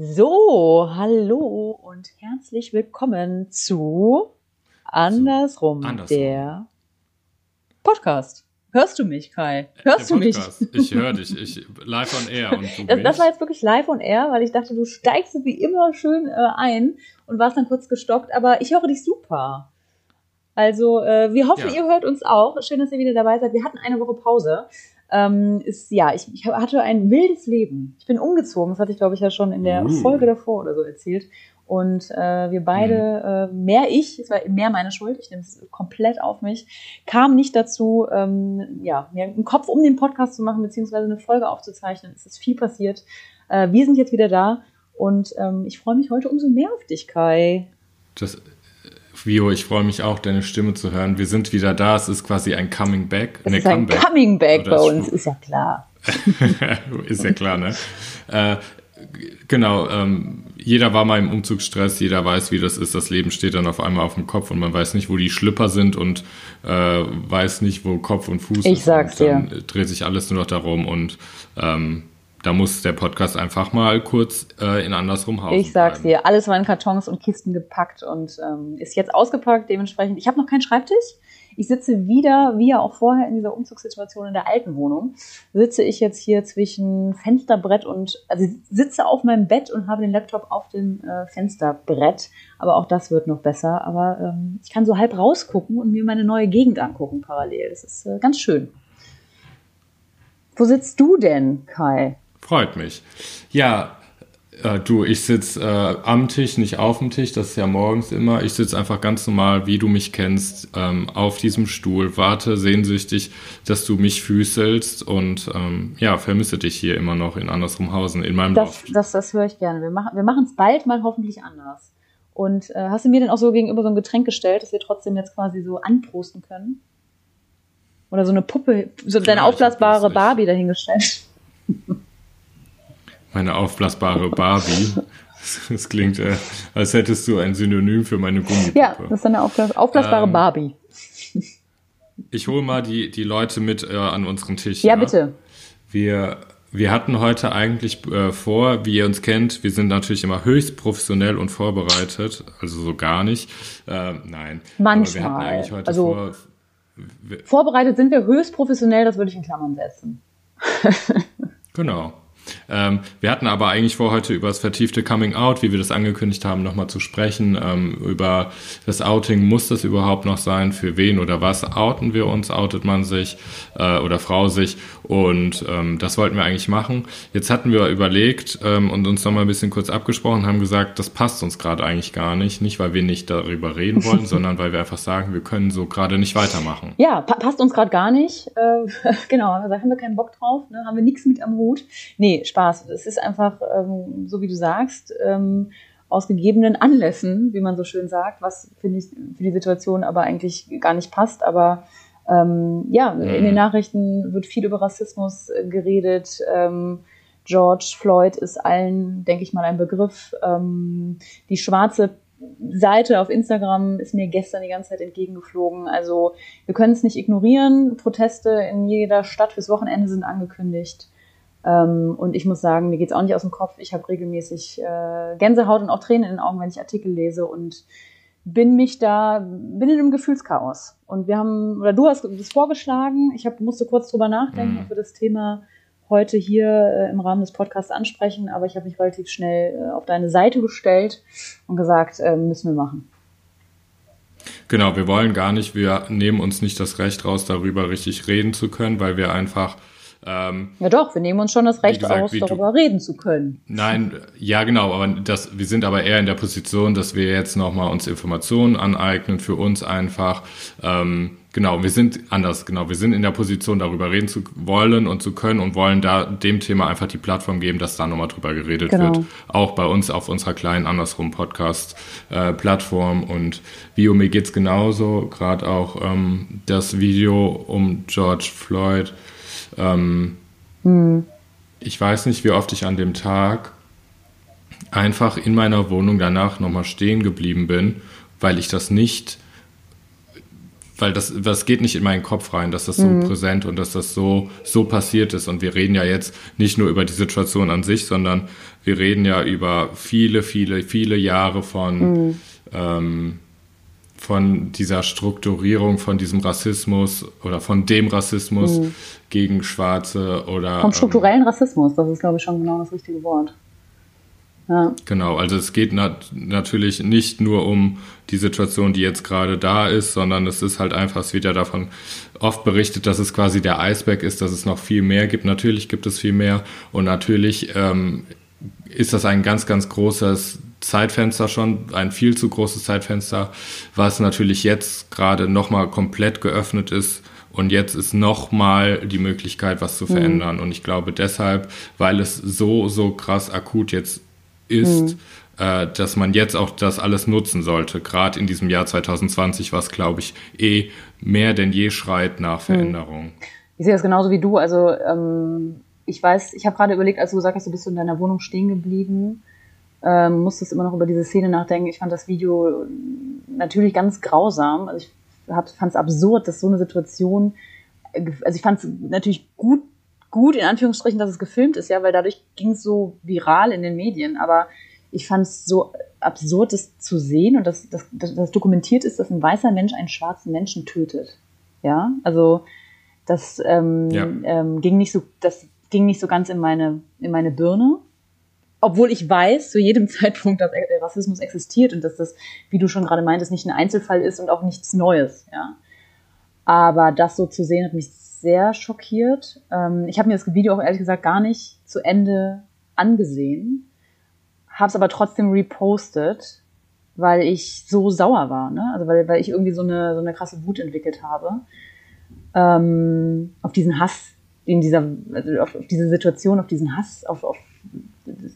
So, hallo und herzlich willkommen zu Andersrum, Andersrum. der Podcast. Hörst du mich, Kai? Hörst Der du mich? Ich höre dich. Ich live on air und du Das, das war jetzt wirklich live on air, weil ich dachte, du steigst so wie immer schön äh, ein und warst dann kurz gestockt, aber ich höre dich super. Also, äh, wir hoffen, Ja. ihr hört uns auch. Schön, dass ihr wieder dabei seid. Wir hatten eine Woche Pause. Ähm, ist, ja, ich, ich hatte ein wildes Leben. Ich bin umgezogen. Das hatte ich, glaube ich, ja schon in der Uh. Folge davor oder so erzählt. Und äh, wir beide, äh, mehr ich, es war mehr meine Schuld, ich nehme es komplett auf mich, kam nicht dazu, ähm, ja, mir einen Kopf um den Podcast zu machen, beziehungsweise eine Folge aufzuzeichnen. Es ist viel passiert. Äh, wir sind jetzt wieder da und ähm, ich freue mich heute umso mehr auf dich, Kai. Das, Vio, ich freue mich auch, deine Stimme zu hören. Wir sind wieder da. Es ist quasi ein Coming Back. Es Nee, ist ein Comeback. Coming Back Oder bei uns, ist ja klar. ist ja klar, ne? Äh, genau, ähm, jeder war mal im Umzugsstress, jeder weiß, wie das ist. Das Leben steht dann auf einmal auf dem Kopf und man weiß nicht, wo die Schlüpper sind und äh, weiß nicht, wo Kopf und Fuß Ich ist. sag's dann äh, dreht sich alles nur noch darum und ähm, da muss der Podcast einfach mal kurz äh, in andersrum Hausen Ich sag's bleiben. dir, alles war in Kartons und Kisten gepackt und ähm, ist jetzt ausgepackt. Dementsprechend, ich habe noch keinen Schreibtisch. Ich sitze wieder, wie ja auch vorher in dieser Umzugssituation in der alten Wohnung, sitze ich jetzt hier zwischen Fensterbrett und, also sitze auf meinem Bett und habe den Laptop auf dem äh, Fensterbrett. Aber auch das wird noch besser. Aber ähm, ich kann so halb rausgucken und mir meine neue Gegend angucken parallel. Das ist äh, ganz schön. Wo sitzt du denn, Kai? Freut mich. Ja, äh, du, ich sitze äh, am Tisch, nicht auf dem Tisch, das ist ja morgens immer. Ich sitze einfach ganz normal, wie du mich kennst, ähm, auf diesem Stuhl, warte sehnsüchtig, dass du mich füßelst und ähm, ja, vermisse dich hier immer noch in Andersrumhausen, in meinem Das, Loft. das, das höre ich gerne. Wir machen es bald mal hoffentlich anders. Und äh, hast du mir denn auch so gegenüber so ein Getränk gestellt, dass wir trotzdem jetzt quasi so anprosten können? Oder so eine Puppe, so deine ich hab aufblasbare. Barbie dahingestellt? Meine aufblasbare Barbie. Das klingt, äh, als hättest du ein Synonym für meine Gummipuppe. Ja, das ist eine aufblas aufblasbare Ähm, Barbie. Ich hole mal die, die Leute mit äh, an unseren Tisch. Ja, bitte. Wir, wir hatten heute eigentlich äh, vor, wie ihr uns kennt, wir sind natürlich immer höchst professionell und vorbereitet, also so gar nicht. Äh, nein. Aber wir Manchmal. hatten eigentlich heute Also- vor. Vorbereitet sind wir höchst professionell, das würde ich in Klammern setzen. Genau. Ähm, wir hatten aber eigentlich vor, heute über das vertiefte Coming Out, wie wir das angekündigt haben, nochmal zu sprechen. Ähm, über das Outing, muss das überhaupt noch sein? Für wen oder was outen wir uns? Outet man sich äh, oder Frau sich? Und ähm, das wollten wir eigentlich machen. Jetzt hatten wir überlegt ähm, und uns nochmal ein bisschen kurz abgesprochen, haben gesagt, das passt uns gerade eigentlich gar nicht. Nicht, weil wir nicht darüber reden wollen, sondern weil wir einfach sagen, wir können so gerade nicht weitermachen. Ja, pa passt uns gerade gar nicht. Äh, genau, da haben wir keinen Bock drauf, ne? haben wir nichts mit am Hut. Nee, Spaß. Es ist einfach, ähm, so wie du sagst, ähm, aus gegebenen Anlässen, wie man so schön sagt, was finde ich für die Situation aber eigentlich gar nicht passt. Aber ähm, ja, in den Nachrichten wird viel über Rassismus äh, geredet. Ähm, George Floyd ist allen, denke ich mal, ein Begriff. Ähm, die schwarze Seite auf Instagram ist mir gestern die ganze Zeit entgegengeflogen. Also wir können es nicht ignorieren. Proteste in jeder Stadt fürs Wochenende sind angekündigt. Ähm, und ich muss sagen, mir geht's auch nicht aus dem Kopf. Ich habe regelmäßig äh, Gänsehaut und auch Tränen in den Augen, wenn ich Artikel lese und bin mich da, bin in einem Gefühlschaos. Und wir haben, oder du hast das vorgeschlagen, ich hab, musste kurz drüber nachdenken, Mhm. ob wir das Thema heute hier äh, im Rahmen des Podcasts ansprechen, aber ich habe mich relativ schnell äh, auf deine Seite gestellt und gesagt, äh, müssen wir machen. Genau, wir wollen gar nicht, wir nehmen uns nicht das Recht raus, darüber richtig reden zu können, weil wir einfach ähm, Ja doch, wir nehmen uns schon das Recht gesagt, aus, wie du- darüber reden zu können. Nein, ja genau, aber das, wir sind aber eher in der Position, dass wir jetzt nochmal uns Informationen aneignen für uns einfach. Ähm, genau, wir sind anders, genau, wir sind in der Position, darüber reden zu wollen und zu können und wollen da dem Thema einfach die Plattform geben, dass da nochmal drüber geredet Genau. wird. Auch bei uns auf unserer kleinen Andersrum Podcast äh, und Video mir geht's genauso, gerade auch ähm, das Video um George Floyd. Ähm, ich weiß nicht, wie oft ich an dem Tag einfach in meiner Wohnung danach nochmal stehen geblieben bin, weil ich das nicht weil das, das geht nicht in meinen Kopf rein, dass das so mhm. präsent und dass das so, so passiert ist. Und wir reden ja jetzt nicht nur über die Situation an sich, sondern wir reden ja über viele, viele, viele Jahre von, mhm. ähm, von dieser Strukturierung, von diesem Rassismus oder von dem Rassismus mhm. gegen Schwarze oder. Vom strukturellen ähm, Rassismus, das ist, glaube ich, schon genau das richtige Wort. Ja. Genau, also es geht nat natürlich nicht nur um die Situation, die jetzt gerade da ist, sondern es ist halt einfach, es wird ja davon oft berichtet, dass es quasi der Eisberg ist, dass es noch viel mehr gibt. Natürlich gibt es viel mehr und natürlich ähm, ist das ein ganz, ganz großes Zeitfenster schon, ein viel zu großes Zeitfenster, was natürlich jetzt gerade nochmal komplett geöffnet ist. Und jetzt ist nochmal die Möglichkeit, was zu mhm. verändern. Mhm. Und ich glaube deshalb, weil es so, so krass akut jetzt ist, mhm. äh, dass man jetzt auch das alles nutzen sollte, gerade in diesem Jahr 2020, was, glaube ich, eh mehr denn je schreit nach mhm. Veränderung. Ich sehe das genauso wie du. Also ähm, ich weiß, ich habe gerade überlegt, als du gesagt hast, du bist in deiner Wohnung stehen geblieben, ähm, musstest immer noch über diese Szene nachdenken. Ich fand das Video natürlich ganz grausam. Also ich fand es absurd, dass so eine Situation, also ich fand es natürlich gut gut, in Anführungsstrichen, dass es gefilmt ist, ja, weil dadurch ging es so viral in den Medien. Aber ich fand es so absurd, das zu sehen und dass das, das, das dokumentiert ist, dass ein weißer Mensch einen schwarzen Menschen tötet. Ja, also das ähm, ja. ähm, ging nicht so, das ging nicht so ganz in meine in meine Birne. Obwohl ich weiß zu jedem Zeitpunkt, dass Rassismus existiert und dass das, wie du schon gerade meintest, nicht ein Einzelfall ist und auch nichts Neues. Ja, aber das so zu sehen hat mich sehr schockiert. Ähm, ich habe mir das Video auch ehrlich gesagt gar nicht zu Ende angesehen, habe es aber trotzdem repostet, weil ich so sauer war, ne? Also weil, weil ich irgendwie so eine, so eine krasse Wut entwickelt habe ähm, auf diesen Hass in dieser, also auf, auf diese Situation, auf diesen Hass, auf, auf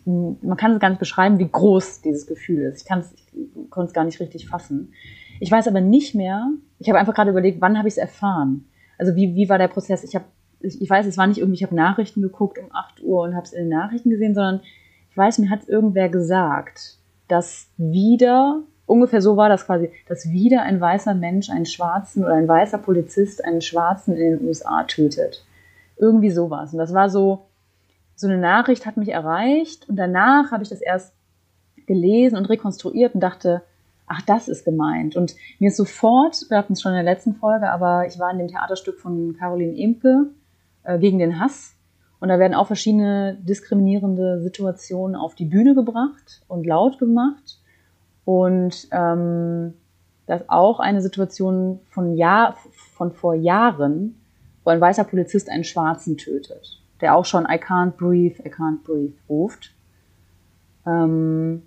man kann es gar nicht beschreiben, wie groß dieses Gefühl ist. Ich ich konnte es gar nicht richtig fassen. Ich weiß aber nicht mehr. Ich habe einfach gerade überlegt, wann habe ich es erfahren? Also wie, wie war der Prozess? Ich habe, ich weiß, es war nicht irgendwie, ich habe Nachrichten geguckt um 8 Uhr und habe es in den Nachrichten gesehen, sondern ich weiß, mir hat irgendwer gesagt, dass wieder, ungefähr so war das quasi, dass wieder ein weißer Mensch einen schwarzen oder ein weißer Polizist einen schwarzen in den USA tötet. Irgendwie sowas. Und das war so, so eine Nachricht hat mich erreicht und danach habe ich das erst gelesen und rekonstruiert und dachte, ach, das ist gemeint. Und mir ist sofort, wir hatten es schon in der letzten Folge, aber ich war in dem Theaterstück von Caroline Imke äh, gegen den Hass. Und da werden auch verschiedene diskriminierende Situationen auf die Bühne gebracht und laut gemacht. Und ähm, das auch eine Situation von, Jahr, von vor Jahren, wo ein weißer Polizist einen Schwarzen tötet, der auch schon I can't breathe, I can't breathe ruft. Ähm,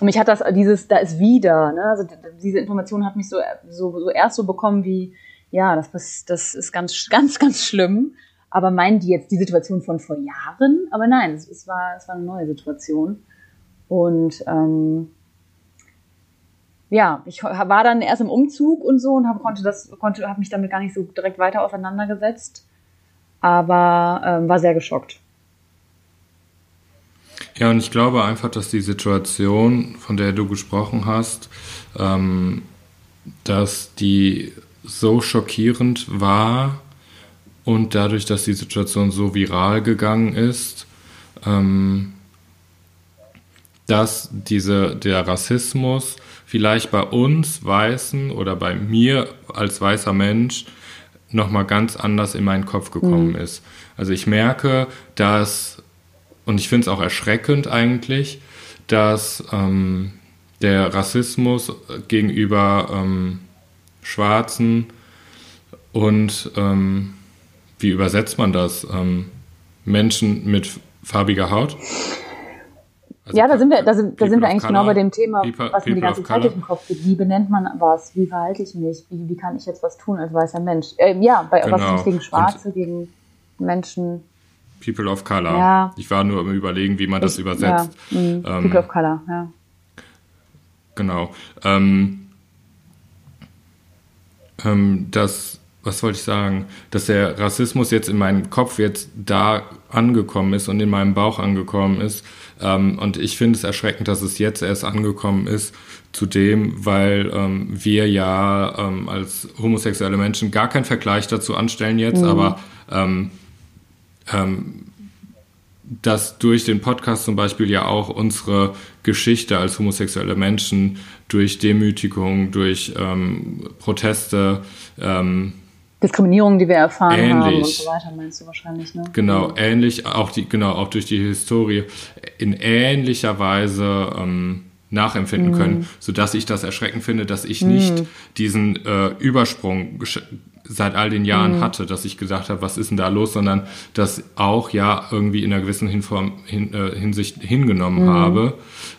und mich hat das, dieses, da ist wieder, ne? Also diese Information hat mich so, so, so erst so bekommen wie, ja, das, das ist ganz, ganz, ganz schlimm. Aber meinen die jetzt die Situation von vor Jahren? Aber nein, es, es war, es war eine neue Situation. Und ähm, ja, ich war dann erst im Umzug und so und hab, konnte konnte, habe mich damit gar nicht so direkt weiter auseinandergesetzt, aber ähm, war sehr geschockt. Ja, und ich glaube einfach, dass die Situation, von der du gesprochen hast, ähm, dass die so schockierend war und dadurch, dass die Situation so viral gegangen ist, ähm, dass diese, der Rassismus vielleicht bei uns Weißen oder bei mir als weißer Mensch nochmal ganz anders in meinen Kopf gekommen mhm. ist. Also ich merke, dass und ich finde es auch erschreckend eigentlich, dass ähm, der Rassismus gegenüber ähm, Schwarzen und ähm, wie übersetzt man das? Ähm, Menschen mit farbiger Haut? Also ja, da sind wir, da sind, da sind wir eigentlich color, genau bei dem Thema, people, was mir die ganze Zeit durch den Kopf geht. Wie benennt man was? Wie verhalte ich mich? Wie, wie kann ich jetzt was tun als weißer Mensch? Ähm, ja, bei genau. was gegen Schwarze, und, gegen Menschen People of Color. Ja. Ich war nur am überlegen, wie man das ich, übersetzt. Ja. Mhm. Ähm, People of Color, ja. Genau. Ähm, ähm, dass was wollte ich sagen, dass der Rassismus jetzt in meinem Kopf jetzt da angekommen ist und in meinem Bauch angekommen ist. Ähm, und ich finde es erschreckend, dass es jetzt erst angekommen ist, zudem, weil ähm, wir ja ähm, als homosexuelle Menschen gar keinen Vergleich dazu anstellen jetzt, mhm. aber ähm, ähm, dass durch den Podcast zum Beispiel ja auch unsere Geschichte als homosexuelle Menschen durch Demütigung, durch ähm, Proteste, ähm, Diskriminierung, die wir erfahren ähnlich, haben und so weiter, meinst du wahrscheinlich, ne? Genau, ja. ähnlich, auch die, genau, auch durch die Historie in ähnlicher Weise ähm, nachempfinden mm. können, sodass ich das erschreckend finde, dass ich nicht diesen äh, Übersprung seit all den Jahren mhm. hatte, dass ich gedacht habe, was ist denn da los, sondern das auch ja irgendwie in einer gewissen Hinform, hin, äh, Hinsicht hingenommen mhm. habe.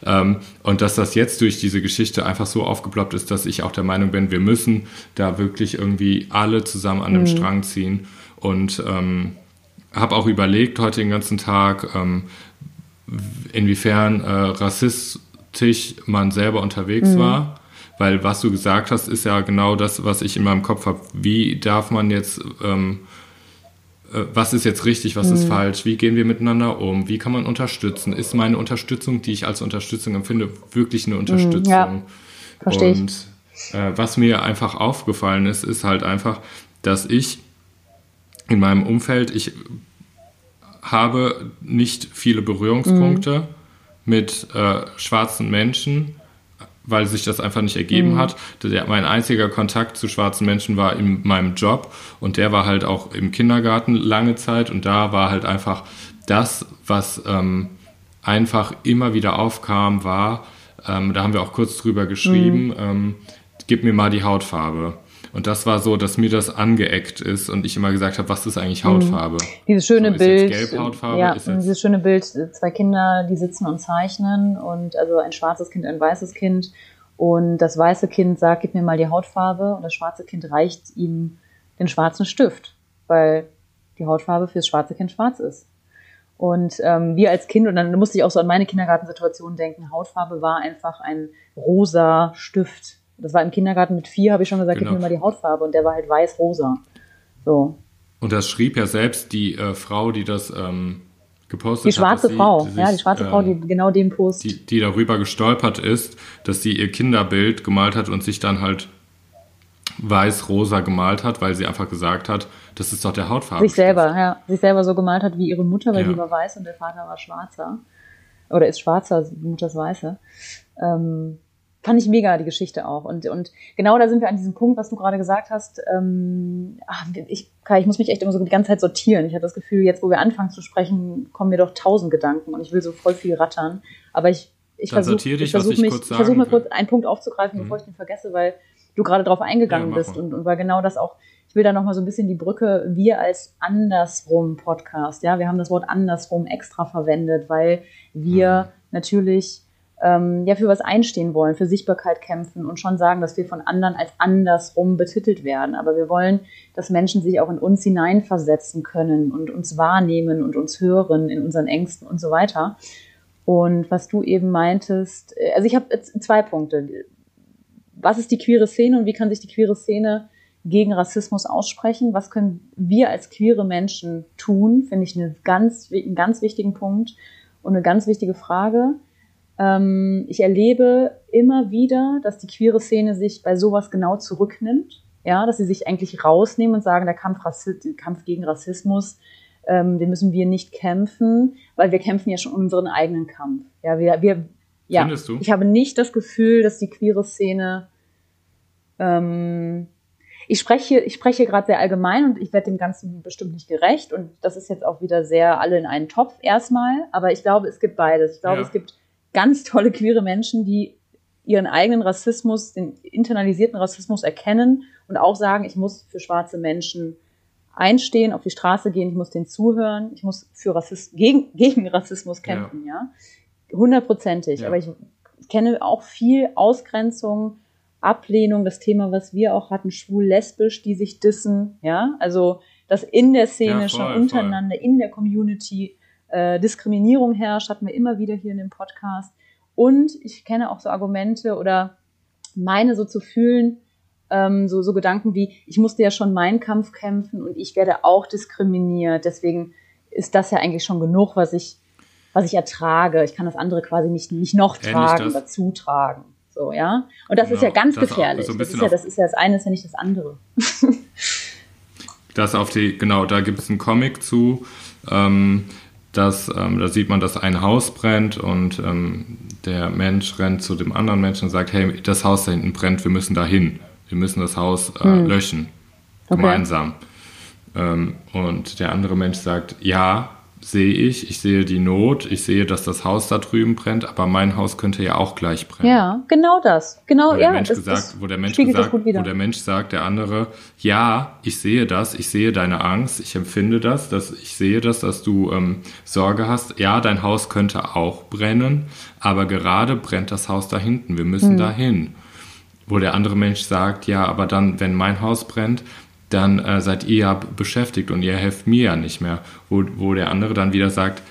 Ähm, und dass das jetzt durch diese Geschichte einfach so aufgeploppt ist, dass ich auch der Meinung bin, wir müssen da wirklich irgendwie alle zusammen an dem mhm. Strang ziehen. Und ähm, habe auch überlegt heute den ganzen Tag, ähm, inwiefern äh, rassistisch man selber unterwegs mhm. war weil was du gesagt hast, ist ja genau das, was ich in meinem Kopf habe. Wie darf man jetzt, ähm, äh, was ist jetzt richtig, was mhm. ist falsch, wie gehen wir miteinander um, wie kann man unterstützen? Ist meine Unterstützung, die ich als Unterstützung empfinde, wirklich eine Unterstützung? Mhm, ja, verstehe Und äh, was mir einfach aufgefallen ist, ist halt einfach, dass ich in meinem Umfeld, ich habe nicht viele Berührungspunkte mhm. Mit äh, schwarzen Menschen weil sich das einfach nicht ergeben mhm. hat. Der, mein einziger Kontakt zu schwarzen Menschen war in meinem Job und der war halt auch im Kindergarten lange Zeit und da war halt einfach das, was ähm, einfach immer wieder aufkam, war, ähm, da haben wir auch kurz drüber geschrieben, mhm. ähm, gib mir mal die Hautfarbe. Und das war so, dass mir das angeeckt ist und ich immer gesagt habe, was ist eigentlich Hautfarbe? Mhm. Dieses schöne so, Bild. Gelb Hautfarbe? Ja, dieses schöne Bild, zwei Kinder, die sitzen und zeichnen und also ein schwarzes Kind, ein weißes Kind. Und das weiße Kind sagt, gib mir mal die Hautfarbe und das schwarze Kind reicht ihm den schwarzen Stift, weil die Hautfarbe fürs schwarze Kind schwarz ist. Und ähm, wir als Kind, und dann musste ich auch so an meine Kindergartensituation denken, Hautfarbe war einfach ein rosa Stift das war im Kindergarten mit vier, habe ich schon gesagt, genau. gib mir mal die Hautfarbe und der war halt weiß-rosa. So. Und das schrieb ja selbst die äh, Frau, die das ähm, gepostet hat. Die schwarze hat, Frau, sich, ja, die schwarze ähm, Frau, die genau den Post. Die, die darüber gestolpert ist, dass sie ihr Kinderbild gemalt hat und sich dann halt weiß-rosa gemalt hat, weil sie einfach gesagt hat, das ist doch der Hautfarbe. Sich selber, ja. Sich selber so gemalt hat wie ihre Mutter, weil ja. die war weiß und der Vater war schwarzer. Oder ist schwarzer, die Mutter ist weiße. Ähm, fand ich mega, die Geschichte auch. Und, und genau da sind wir an diesem Punkt, was du gerade gesagt hast. Ähm, ach, ich, Kai, ich muss mich echt immer so die ganze Zeit sortieren. Ich habe das Gefühl, jetzt, wo wir anfangen zu sprechen, kommen mir doch tausend Gedanken und ich will so voll viel rattern. Aber ich, ich versuche ich versuch mich, ich versuche mal kurz einen Punkt aufzugreifen, mhm. bevor ich den vergesse, weil du gerade drauf eingegangen ja, bist und, und weil genau das auch, ich will da nochmal so ein bisschen die Brücke, wir als andersrum Podcast, ja, wir haben das Wort andersrum extra verwendet, weil wir mhm. natürlich ähm, ja für was einstehen wollen, für Sichtbarkeit kämpfen und schon sagen, dass wir von anderen als andersrum betitelt werden. Aber wir wollen, dass Menschen sich auch in uns hineinversetzen können und uns wahrnehmen und uns hören in unseren Ängsten und so weiter. Und was du eben meintest, äh, also ich habe zwei Punkte. Was ist die queere Szene und wie kann sich die queere Szene gegen Rassismus aussprechen? Was können wir als queere Menschen tun? Finde ich eine ganz, einen ganz wichtigen Punkt und eine ganz wichtige Frage. Ähm, ich erlebe immer wieder, dass die queere Szene sich bei sowas genau zurücknimmt. Ja, dass sie sich eigentlich rausnehmen und sagen, der Kampf, der Kampf gegen Rassismus, ähm, den müssen wir nicht kämpfen, weil wir kämpfen ja schon unseren eigenen Kampf. Ja, wir, wir, ja. Findest du? Ich habe nicht das Gefühl, dass die queere Szene, ähm, ich spreche, ich spreche gerade sehr allgemein und ich werde dem Ganzen bestimmt nicht gerecht und das ist jetzt auch wieder sehr alle in einen Topf erstmal, aber ich glaube, es gibt beides. Ich glaube, ja. es gibt ganz tolle queere Menschen, die ihren eigenen Rassismus, den internalisierten Rassismus erkennen und auch sagen, ich muss für schwarze Menschen einstehen, auf die Straße gehen, ich muss denen zuhören, ich muss für Rassismus, gegen, gegen Rassismus kämpfen, ja. Hundertprozentig. Ja. Aber ich kenne auch viel Ausgrenzung, Ablehnung, das Thema, was wir auch hatten, schwul-lesbisch, die sich dissen, ja. Also, das in der Szene ja, voll, schon untereinander, voll. in der Community äh, Diskriminierung herrscht, hatten wir immer wieder hier in dem Podcast. Und ich kenne auch so Argumente oder meine so zu fühlen, ähm, so, so Gedanken wie, ich musste ja schon meinen Kampf kämpfen und ich werde auch diskriminiert. Deswegen ist das ja eigentlich schon genug, was ich, was ich ertrage. Ich kann das andere quasi nicht, nicht noch tragen, dazu tragen. So, ja. Und das genau, ist ja ganz gefährlich. So das, ist ja, das ist ja das eine, ist ja nicht das andere. das auf die, genau, da gibt es einen Comic zu. Ähm, dass, ähm, da sieht man, dass ein Haus brennt und ähm, der Mensch rennt zu dem anderen Menschen und sagt, hey, das Haus da hinten brennt, wir müssen da hin. Wir müssen das Haus äh, hm. löschen. Okay. Gemeinsam. Ähm, und der andere Mensch sagt, ja, sehe ich, ich sehe die Not, ich sehe, dass das Haus da drüben brennt, aber mein Haus könnte ja auch gleich brennen. Ja, genau das. Genau, wo der ja. Mensch das, gesagt, das wo der Mensch gesagt, wo der Mensch sagt, der andere, ja, ich sehe das, ich sehe deine Angst, ich empfinde das, dass ich sehe das, dass du ähm, Sorge hast. Ja, dein Haus könnte auch brennen, aber gerade brennt das Haus da hinten. Wir müssen hm. dahin. Wo der andere Mensch sagt, ja, aber dann, wenn mein Haus brennt, dann äh, seid ihr ja beschäftigt und ihr helft mir ja nicht mehr. Wo, wo der andere dann wieder sagt,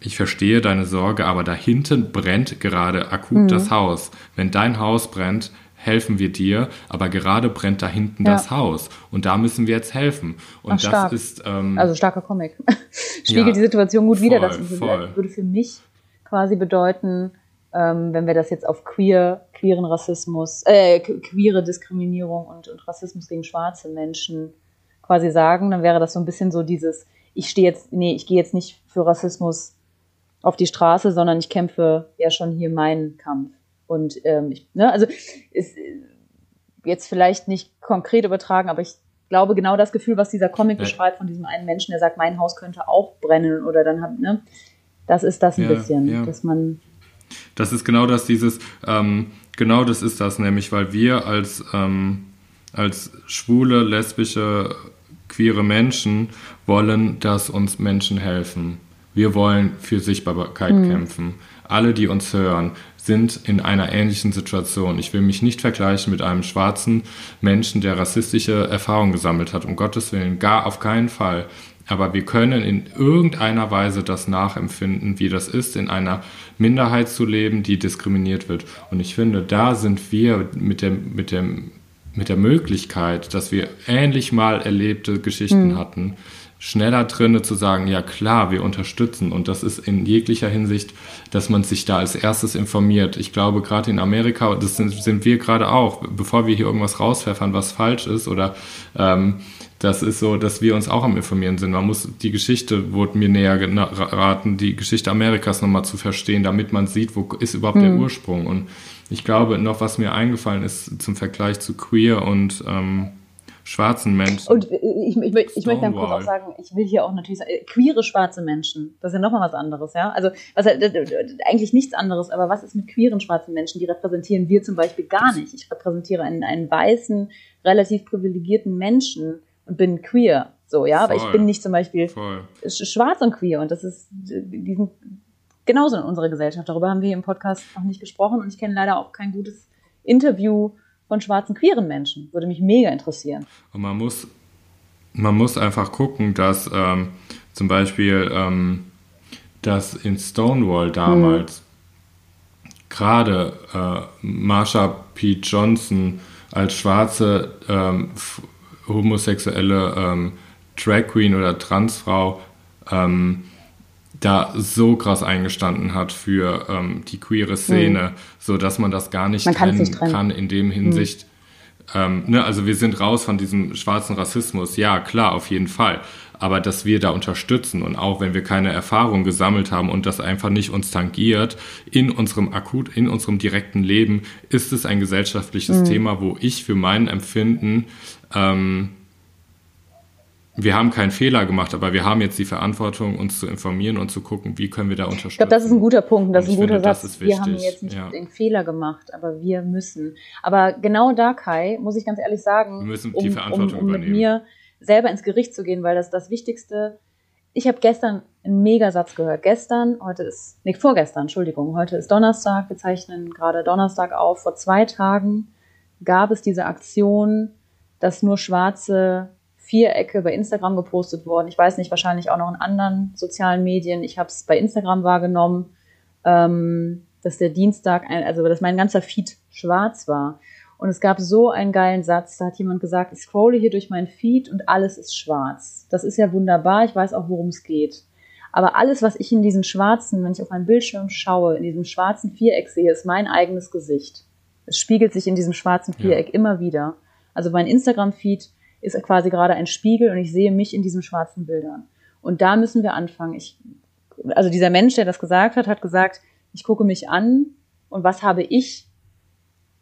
ich verstehe deine Sorge, aber da hinten brennt gerade akut mhm. das Haus. Wenn dein Haus brennt, helfen wir dir, aber gerade brennt da hinten ja. das Haus und da müssen wir jetzt helfen. Und Ach, das stark. ist ähm, also starker Comic. Spiegelt ja, die Situation gut voll, wieder. Das würde für mich quasi bedeuten, ähm, wenn wir das jetzt auf queer, queeren Rassismus, äh, queere Diskriminierung und, und Rassismus gegen schwarze Menschen quasi sagen, dann wäre das so ein bisschen so dieses, ich stehe jetzt, nee, ich gehe jetzt nicht für Rassismus auf die Straße, sondern ich kämpfe ja schon hier meinen Kampf. Und ähm, ich, ne, also ist jetzt vielleicht nicht konkret übertragen, aber ich glaube genau das Gefühl, was dieser Comic ja. beschreibt von diesem einen Menschen, der sagt, mein Haus könnte auch brennen oder dann hat, ne, das ist das ein ja, bisschen, ja. dass man das ist genau das, dieses, ähm, genau das ist das nämlich, weil wir als, ähm, als schwule, lesbische, queere Menschen wollen, dass uns Menschen helfen. Wir wollen für Sichtbarkeit mhm. kämpfen. Alle, die uns hören, sind in einer ähnlichen Situation. Ich will mich nicht vergleichen mit einem schwarzen Menschen, der rassistische Erfahrungen gesammelt hat. Um Gottes Willen, gar auf keinen Fall. Aber wir können in irgendeiner Weise das nachempfinden, wie das ist, in einer Minderheit zu leben, die diskriminiert wird. Und ich finde, da sind wir mit dem, mit dem, mit der Möglichkeit, dass wir ähnlich mal erlebte Geschichten mhm. hatten, schneller drinne zu sagen, ja klar, wir unterstützen. Und das ist in jeglicher Hinsicht, dass man sich da als erstes informiert. Ich glaube, gerade in Amerika, das sind, sind wir gerade auch, bevor wir hier irgendwas rauspfeffern, was falsch ist oder ähm, das ist so, dass wir uns auch am Informieren sind. Man muss die Geschichte, wurde mir näher geraten, die Geschichte Amerikas nochmal zu verstehen, damit man sieht, wo ist überhaupt mhm. der Ursprung. Und ich glaube, noch was mir eingefallen ist zum Vergleich zu queer und ähm, schwarzen Menschen. Und ich, ich, ich, ich möchte dann kurz auch sagen, ich will hier auch natürlich sagen, äh, queere schwarze Menschen, das ist ja nochmal was anderes, ja. Also was, eigentlich nichts anderes, aber was ist mit queeren schwarzen Menschen? Die repräsentieren wir zum Beispiel gar nicht. Ich repräsentiere einen, einen weißen, relativ privilegierten Menschen bin queer. So, ja, Voll. aber ich bin nicht zum Beispiel Voll. schwarz und queer und das ist, die sind genauso in unserer Gesellschaft. Darüber haben wir hier im Podcast noch nicht gesprochen und ich kenne leider auch kein gutes Interview von schwarzen queeren Menschen. Würde mich mega interessieren. Und man muss, man muss einfach gucken, dass ähm, zum Beispiel, ähm, dass in Stonewall damals hm. gerade äh, Marsha P. Johnson als schwarze ähm, homosexuelle ähm, Drag Queen oder Transfrau ähm, da so krass eingestanden hat für ähm, die queere Szene, mhm. so dass man das gar nicht, trennen, nicht kann in dem Hinsicht. Mhm. Ähm, ne, also wir sind raus von diesem schwarzen Rassismus, ja klar, auf jeden Fall. Aber dass wir da unterstützen und auch wenn wir keine Erfahrung gesammelt haben und das einfach nicht uns tangiert, in unserem akut, in unserem direkten Leben, ist es ein gesellschaftliches mhm. Thema, wo ich für mein Empfinden ähm, wir haben keinen Fehler gemacht, aber wir haben jetzt die Verantwortung, uns zu informieren und zu gucken, wie können wir da unterstützen. Ich glaube, das ist ein guter Punkt, das ist ein guter finde, Satz. Wir haben jetzt nicht ja. den Fehler gemacht, aber wir müssen. Aber genau da, Kai, muss ich ganz ehrlich sagen, wir müssen die um, Verantwortung um, um übernehmen. mit mir selber ins Gericht zu gehen, weil das das Wichtigste. Ich habe gestern einen Megasatz gehört. Gestern, heute ist, nee, vorgestern, Entschuldigung, heute ist Donnerstag, wir zeichnen gerade Donnerstag auf. Vor zwei Tagen gab es diese Aktion, dass nur schwarze Vierecke bei Instagram gepostet worden. Ich weiß nicht, wahrscheinlich auch noch in anderen sozialen Medien. Ich habe es bei Instagram wahrgenommen, ähm, dass der Dienstag, ein, also dass mein ganzer Feed schwarz war. Und es gab so einen geilen Satz, da hat jemand gesagt, ich scrolle hier durch meinen Feed und alles ist schwarz. Das ist ja wunderbar, ich weiß auch, worum es geht. Aber alles, was ich in diesen schwarzen, wenn ich auf meinen Bildschirm schaue, in diesem schwarzen Viereck sehe, ist mein eigenes Gesicht. Es spiegelt sich in diesem schwarzen Viereck ja. immer wieder. Also mein Instagram-Feed ist quasi gerade ein Spiegel und ich sehe mich in diesen schwarzen Bildern. Und da müssen wir anfangen. Ich, also dieser Mensch, der das gesagt hat, hat gesagt, ich gucke mich an und was habe ich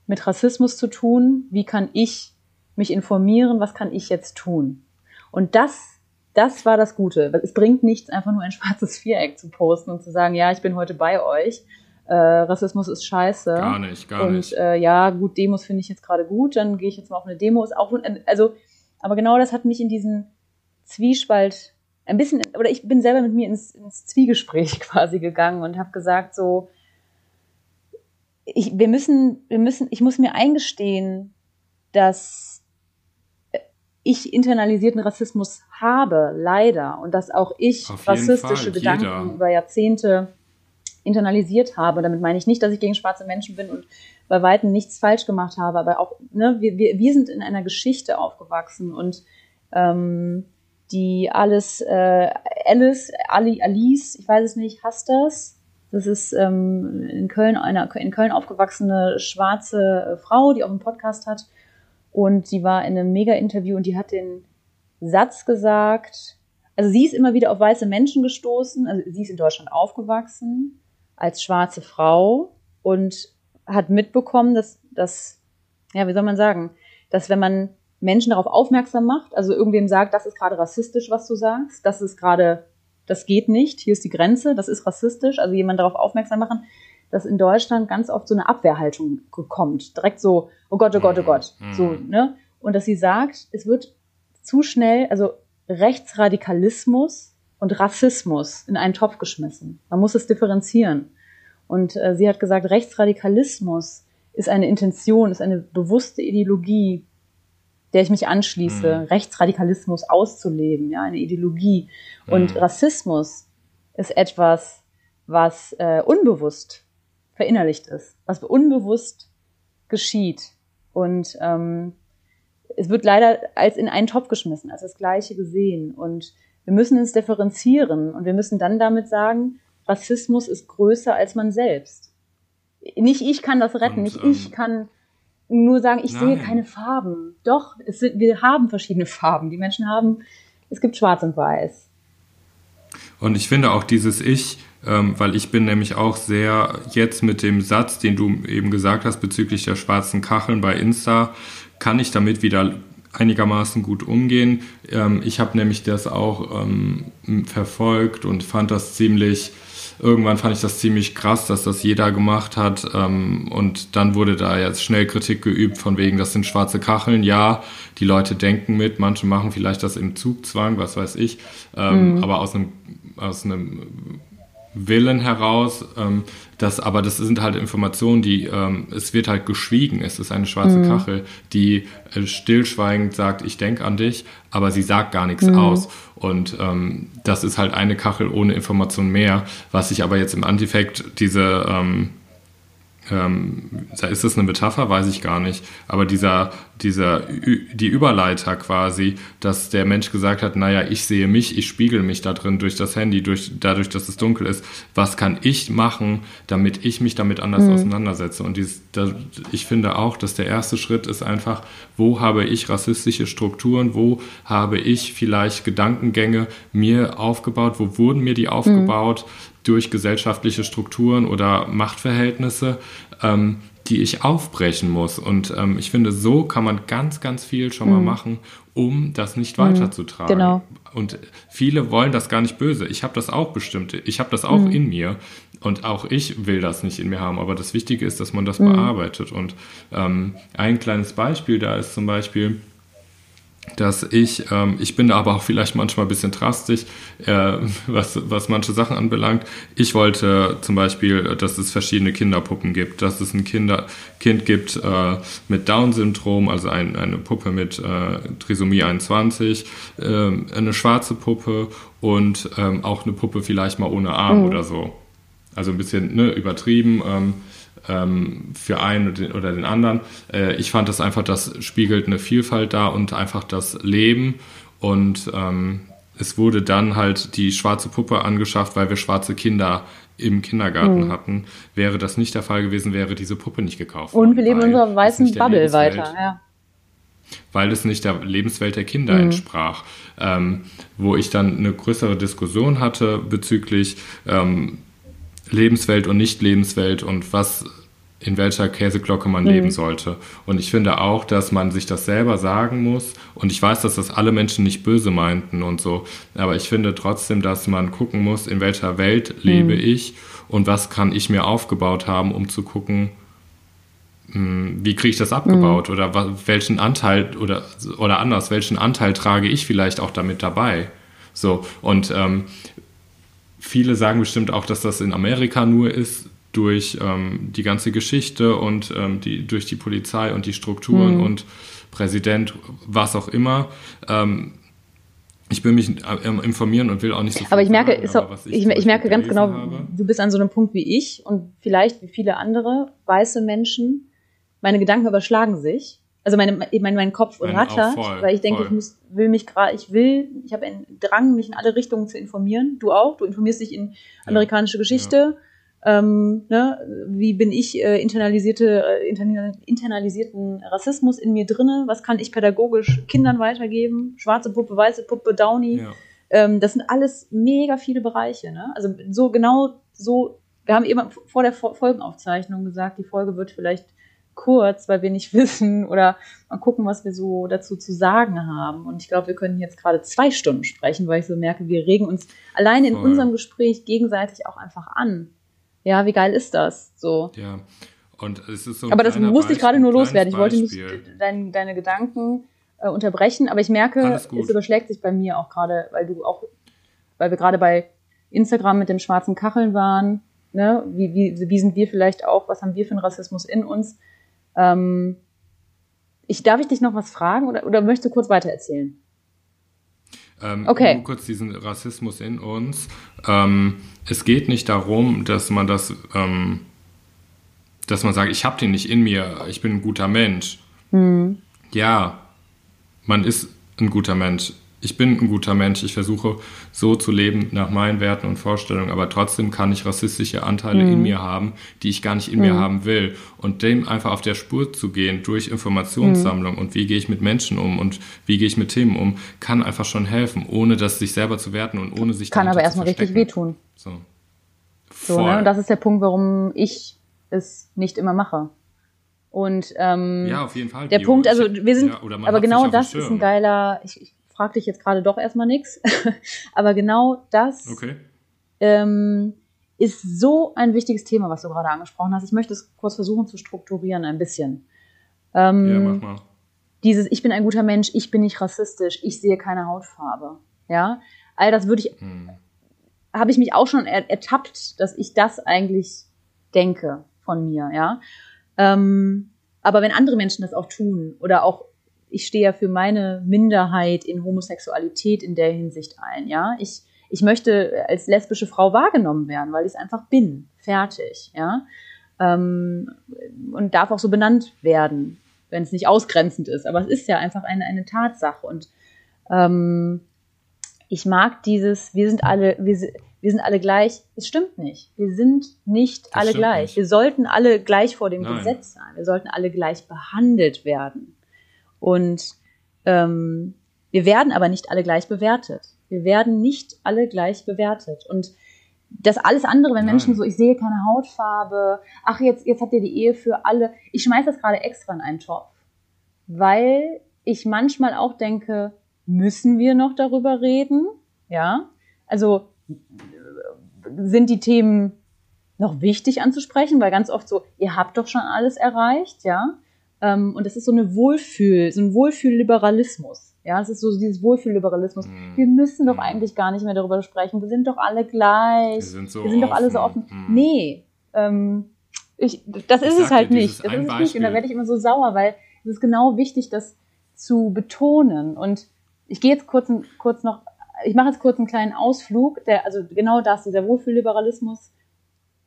mit Rassismus zu tun? Wie kann ich mich informieren? Was kann ich jetzt tun? Und das, das war das Gute. Es bringt nichts, einfach nur ein schwarzes Viereck zu posten und zu sagen, ja, ich bin heute bei euch. Äh, Rassismus ist scheiße. Gar nicht, gar und, nicht. Äh, ja, gut, Demos finde ich jetzt gerade gut, dann gehe ich jetzt mal auf eine Demo. Ist auch, also, aber genau das hat mich in diesen Zwiespalt ein bisschen, oder ich bin selber mit mir ins, ins Zwiegespräch quasi gegangen und habe gesagt, so, ich, wir müssen, wir müssen, ich muss mir eingestehen, dass ich internalisierten Rassismus habe, leider, und dass auch ich rassistische Fall, Gedanken jeder. über Jahrzehnte internalisiert habe. Damit meine ich nicht, dass ich gegen schwarze Menschen bin und bei weitem nichts falsch gemacht habe, aber auch, ne, wir, wir, sind in einer Geschichte aufgewachsen und ähm, die alles, äh, Alice, Ali, Alice, ich weiß es nicht, hast das? Das ist ähm, in Köln eine in Köln aufgewachsene schwarze äh, Frau, die auch einen Podcast hat. Und die war in einem Mega-Interview und die hat den Satz gesagt, also sie ist immer wieder auf weiße Menschen gestoßen, also sie ist in Deutschland aufgewachsen als schwarze Frau und hat mitbekommen, dass, dass ja, wie soll man sagen, dass wenn man Menschen darauf aufmerksam macht, also irgendwem sagt, das ist gerade rassistisch, was du sagst, das ist gerade das geht nicht, hier ist die Grenze, das ist rassistisch, also jemand darauf aufmerksam machen, dass in Deutschland ganz oft so eine Abwehrhaltung kommt. Direkt so, oh Gott, oh Gott, oh Gott. Mhm. So, ne? Und dass sie sagt, es wird zu schnell, also Rechtsradikalismus und Rassismus in einen Topf geschmissen. Man muss es differenzieren. Und äh, sie hat gesagt, Rechtsradikalismus ist eine Intention, ist eine bewusste Ideologie, der ich mich anschließe, mhm. Rechtsradikalismus auszuleben, ja, eine Ideologie. Und mhm. Rassismus ist etwas, was äh, unbewusst verinnerlicht ist, was unbewusst geschieht. Und ähm, es wird leider als in einen Topf geschmissen, als das Gleiche gesehen. Und wir müssen es differenzieren und wir müssen dann damit sagen, Rassismus ist größer als man selbst. Nicht ich kann das retten, und, nicht ähm, ich kann nur sagen, ich Nein. sehe keine Farben. Doch, sind, wir haben verschiedene Farben. Die Menschen haben, es gibt Schwarz und Weiß. Und ich finde auch dieses Ich, ähm, weil ich bin nämlich auch sehr jetzt mit dem Satz, den du eben gesagt hast bezüglich der schwarzen Kacheln bei Insta, kann ich damit wieder einigermaßen gut umgehen. Ähm, ich habe nämlich das auch ähm, verfolgt und fand das ziemlich irgendwann fand ich das ziemlich krass, dass das jeder gemacht hat. Ähm, und dann wurde da jetzt schnell Kritik geübt, von wegen, das sind schwarze Kacheln. Ja, die Leute denken mit, manche machen vielleicht das im Zugzwang, was weiß ich. Ähm, mhm. Aber aus einem, aus einem Willen heraus. Ähm, das, aber das sind halt Informationen, die, ähm, es wird halt geschwiegen. Es ist eine schwarze mhm. Kachel, die äh, stillschweigend sagt, ich denke an dich, aber sie sagt gar nichts mhm. aus. Und ähm, das ist halt eine Kachel ohne Information mehr, was sich aber jetzt im Endeffekt diese, ähm, ähm, ist das eine Metapher? Weiß ich gar nicht. Aber dieser, dieser, die Überleiter quasi, dass der Mensch gesagt hat, naja, ich sehe mich, ich spiegel mich da drin durch das Handy, durch, dadurch, dass es dunkel ist. Was kann ich machen, damit ich mich damit anders mhm. auseinandersetze? Und dies, da, ich finde auch, dass der erste Schritt ist einfach, wo habe ich rassistische Strukturen, wo habe ich vielleicht Gedankengänge mir aufgebaut, wo wurden mir die aufgebaut? Mhm durch gesellschaftliche Strukturen oder Machtverhältnisse, ähm, die ich aufbrechen muss. Und ähm, ich finde, so kann man ganz, ganz viel schon mhm. mal machen, um das nicht mhm. weiterzutragen. Genau. Und viele wollen das gar nicht böse. Ich habe das auch bestimmt. Ich habe das auch mhm. in mir. Und auch ich will das nicht in mir haben. Aber das Wichtige ist, dass man das mhm. bearbeitet. Und ähm, ein kleines Beispiel da ist zum Beispiel, dass ich, ähm, ich bin da aber auch vielleicht manchmal ein bisschen drastisch, äh, was, was manche Sachen anbelangt. Ich wollte zum Beispiel, dass es verschiedene Kinderpuppen gibt, dass es ein Kinder, Kind gibt äh, mit Down-Syndrom, also ein, eine Puppe mit äh, Trisomie 21, äh, eine schwarze Puppe und ähm, auch eine Puppe vielleicht mal ohne Arm mhm. oder so. Also ein bisschen ne, übertrieben. Ähm, ähm, für einen oder den anderen. Äh, ich fand das einfach, das spiegelt eine Vielfalt da und einfach das Leben. Und ähm, es wurde dann halt die schwarze Puppe angeschafft, weil wir schwarze Kinder im Kindergarten mhm. hatten. Wäre das nicht der Fall gewesen, wäre diese Puppe nicht gekauft. Und wir leben in unserer weißen Bubble weiter, ja. Weil es nicht der Lebenswelt der Kinder mhm. entsprach. Ähm, wo ich dann eine größere Diskussion hatte bezüglich ähm, Lebenswelt und Nicht-Lebenswelt und was in welcher Käseglocke man mhm. leben sollte. Und ich finde auch, dass man sich das selber sagen muss. Und ich weiß, dass das alle Menschen nicht böse meinten und so. Aber ich finde trotzdem, dass man gucken muss, in welcher Welt lebe mhm. ich und was kann ich mir aufgebaut haben, um zu gucken, hm, wie kriege ich das abgebaut mhm. oder welchen Anteil oder, oder anders, welchen Anteil trage ich vielleicht auch damit dabei. So, und ähm, viele sagen bestimmt auch, dass das in Amerika nur ist durch ähm, die ganze Geschichte und ähm, die, durch die Polizei und die Strukturen mhm. und Präsident, was auch immer. Ähm, ich will mich äh, informieren und will auch nicht so viel Aber ich merke, sagen, aber ich, ich, ich, merke ganz genau, habe. du bist an so einem Punkt wie ich und vielleicht wie viele andere weiße Menschen. Meine Gedanken überschlagen sich. Also meine, mein, mein Kopf mein, rattert, voll, weil ich denke, voll. ich muss, will mich gerade, ich will, ich habe einen Drang, mich in alle Richtungen zu informieren. Du auch. Du informierst dich in amerikanische ja, Geschichte. Ja ähm, ne, wie bin ich äh, internalisierte, äh, internalisierten Rassismus in mir drinne? Was kann ich pädagogisch Kindern weitergeben? Schwarze Puppe, weiße Puppe, Downy. Ja. Ähm, das sind alles mega viele Bereiche. Ne? Also so genau so. Wir haben eben vor der Folgenaufzeichnung gesagt, die Folge wird vielleicht kurz, weil wir nicht wissen oder mal gucken, was wir so dazu zu sagen haben. Und ich glaube, wir können jetzt gerade zwei Stunden sprechen, weil ich so merke, wir regen uns alleine in unserem Gespräch gegenseitig auch einfach an ja, wie geil ist das? So. Ja. Und es ist so aber das musste ich gerade nur loswerden. Ich wollte nicht dein, deine Gedanken äh, unterbrechen, aber ich merke, es überschlägt sich bei mir auch gerade, weil du auch, weil wir gerade bei Instagram mit dem schwarzen Kacheln waren. Ne? Wie, wie, wie sind wir vielleicht auch, was haben wir für einen Rassismus in uns? Ähm, ich, darf ich dich noch was fragen oder, oder möchtest du kurz weiter erzählen? Ähm, okay. Nur kurz diesen Rassismus in uns. Ähm, es geht nicht darum, dass man das, ähm, dass man sagt, ich habe den nicht in mir, ich bin ein guter Mensch. Mhm. Ja, man ist ein guter Mensch ich bin ein guter Mensch, ich versuche so zu leben nach meinen Werten und Vorstellungen, aber trotzdem kann ich rassistische Anteile mhm. in mir haben, die ich gar nicht in mhm. mir haben will. Und dem einfach auf der Spur zu gehen durch Informationssammlung mhm. und wie gehe ich mit Menschen um und wie gehe ich mit Themen um, kann einfach schon helfen, ohne das sich selber zu werten und ohne sich Kann aber erstmal richtig wehtun. So. so ne? Und das ist der Punkt, warum ich es nicht immer mache. Und ähm, ja, auf jeden Fall. Der Bio. Punkt, also wir sind, ja, aber genau das ist ein geiler. Ich, ich frag dich jetzt gerade doch erstmal nichts. Aber genau das okay. ähm, ist so ein wichtiges Thema, was du gerade angesprochen hast. Ich möchte es kurz versuchen zu strukturieren ein bisschen. Ähm, ja, mach mal. Dieses, ich bin ein guter Mensch, ich bin nicht rassistisch, ich sehe keine Hautfarbe. Ja, all das würde ich, hm. habe ich mich auch schon er, ertappt, dass ich das eigentlich denke von mir, ja. Ähm, aber wenn andere Menschen das auch tun oder auch ich stehe ja für meine Minderheit in Homosexualität in der Hinsicht ein, ja. Ich, ich möchte als lesbische Frau wahrgenommen werden, weil ich es einfach bin. Fertig, ja. Ähm, und darf auch so benannt werden, wenn es nicht ausgrenzend ist. Aber es ist ja einfach eine, eine Tatsache. Und ähm, ich mag dieses, wir sind alle, wir, wir sind alle gleich. Es stimmt nicht. Wir sind nicht das alle gleich. Nicht. Wir sollten alle gleich vor dem Nein. Gesetz sein. Wir sollten alle gleich behandelt werden. Und ähm, wir werden aber nicht alle gleich bewertet. Wir werden nicht alle gleich bewertet. Und das alles andere, wenn Nein. Menschen so, ich sehe keine Hautfarbe, ach, jetzt, jetzt habt ihr die Ehe für alle. Ich schmeiße das gerade extra in einen Topf. Weil ich manchmal auch denke, müssen wir noch darüber reden? Ja. Also sind die Themen noch wichtig anzusprechen, weil ganz oft so, ihr habt doch schon alles erreicht, ja. Ähm, und das ist so eine Wohlfühl, so ein Wohlfühlliberalismus. Ja, es ist so dieses Wohlfühlliberalismus. Mm. Wir müssen doch mm. eigentlich gar nicht mehr darüber sprechen. Wir sind doch alle gleich. Wir sind, so wir sind doch alle so offen. Mm. Nee, ähm, ich, das ich ist es halt nicht. Das ist es nicht. Und da werde ich immer so sauer, weil es ist genau wichtig, das zu betonen. Und ich gehe jetzt kurz, kurz noch, ich mache jetzt kurz einen kleinen Ausflug, der, also genau das, dieser Wohlfühlliberalismus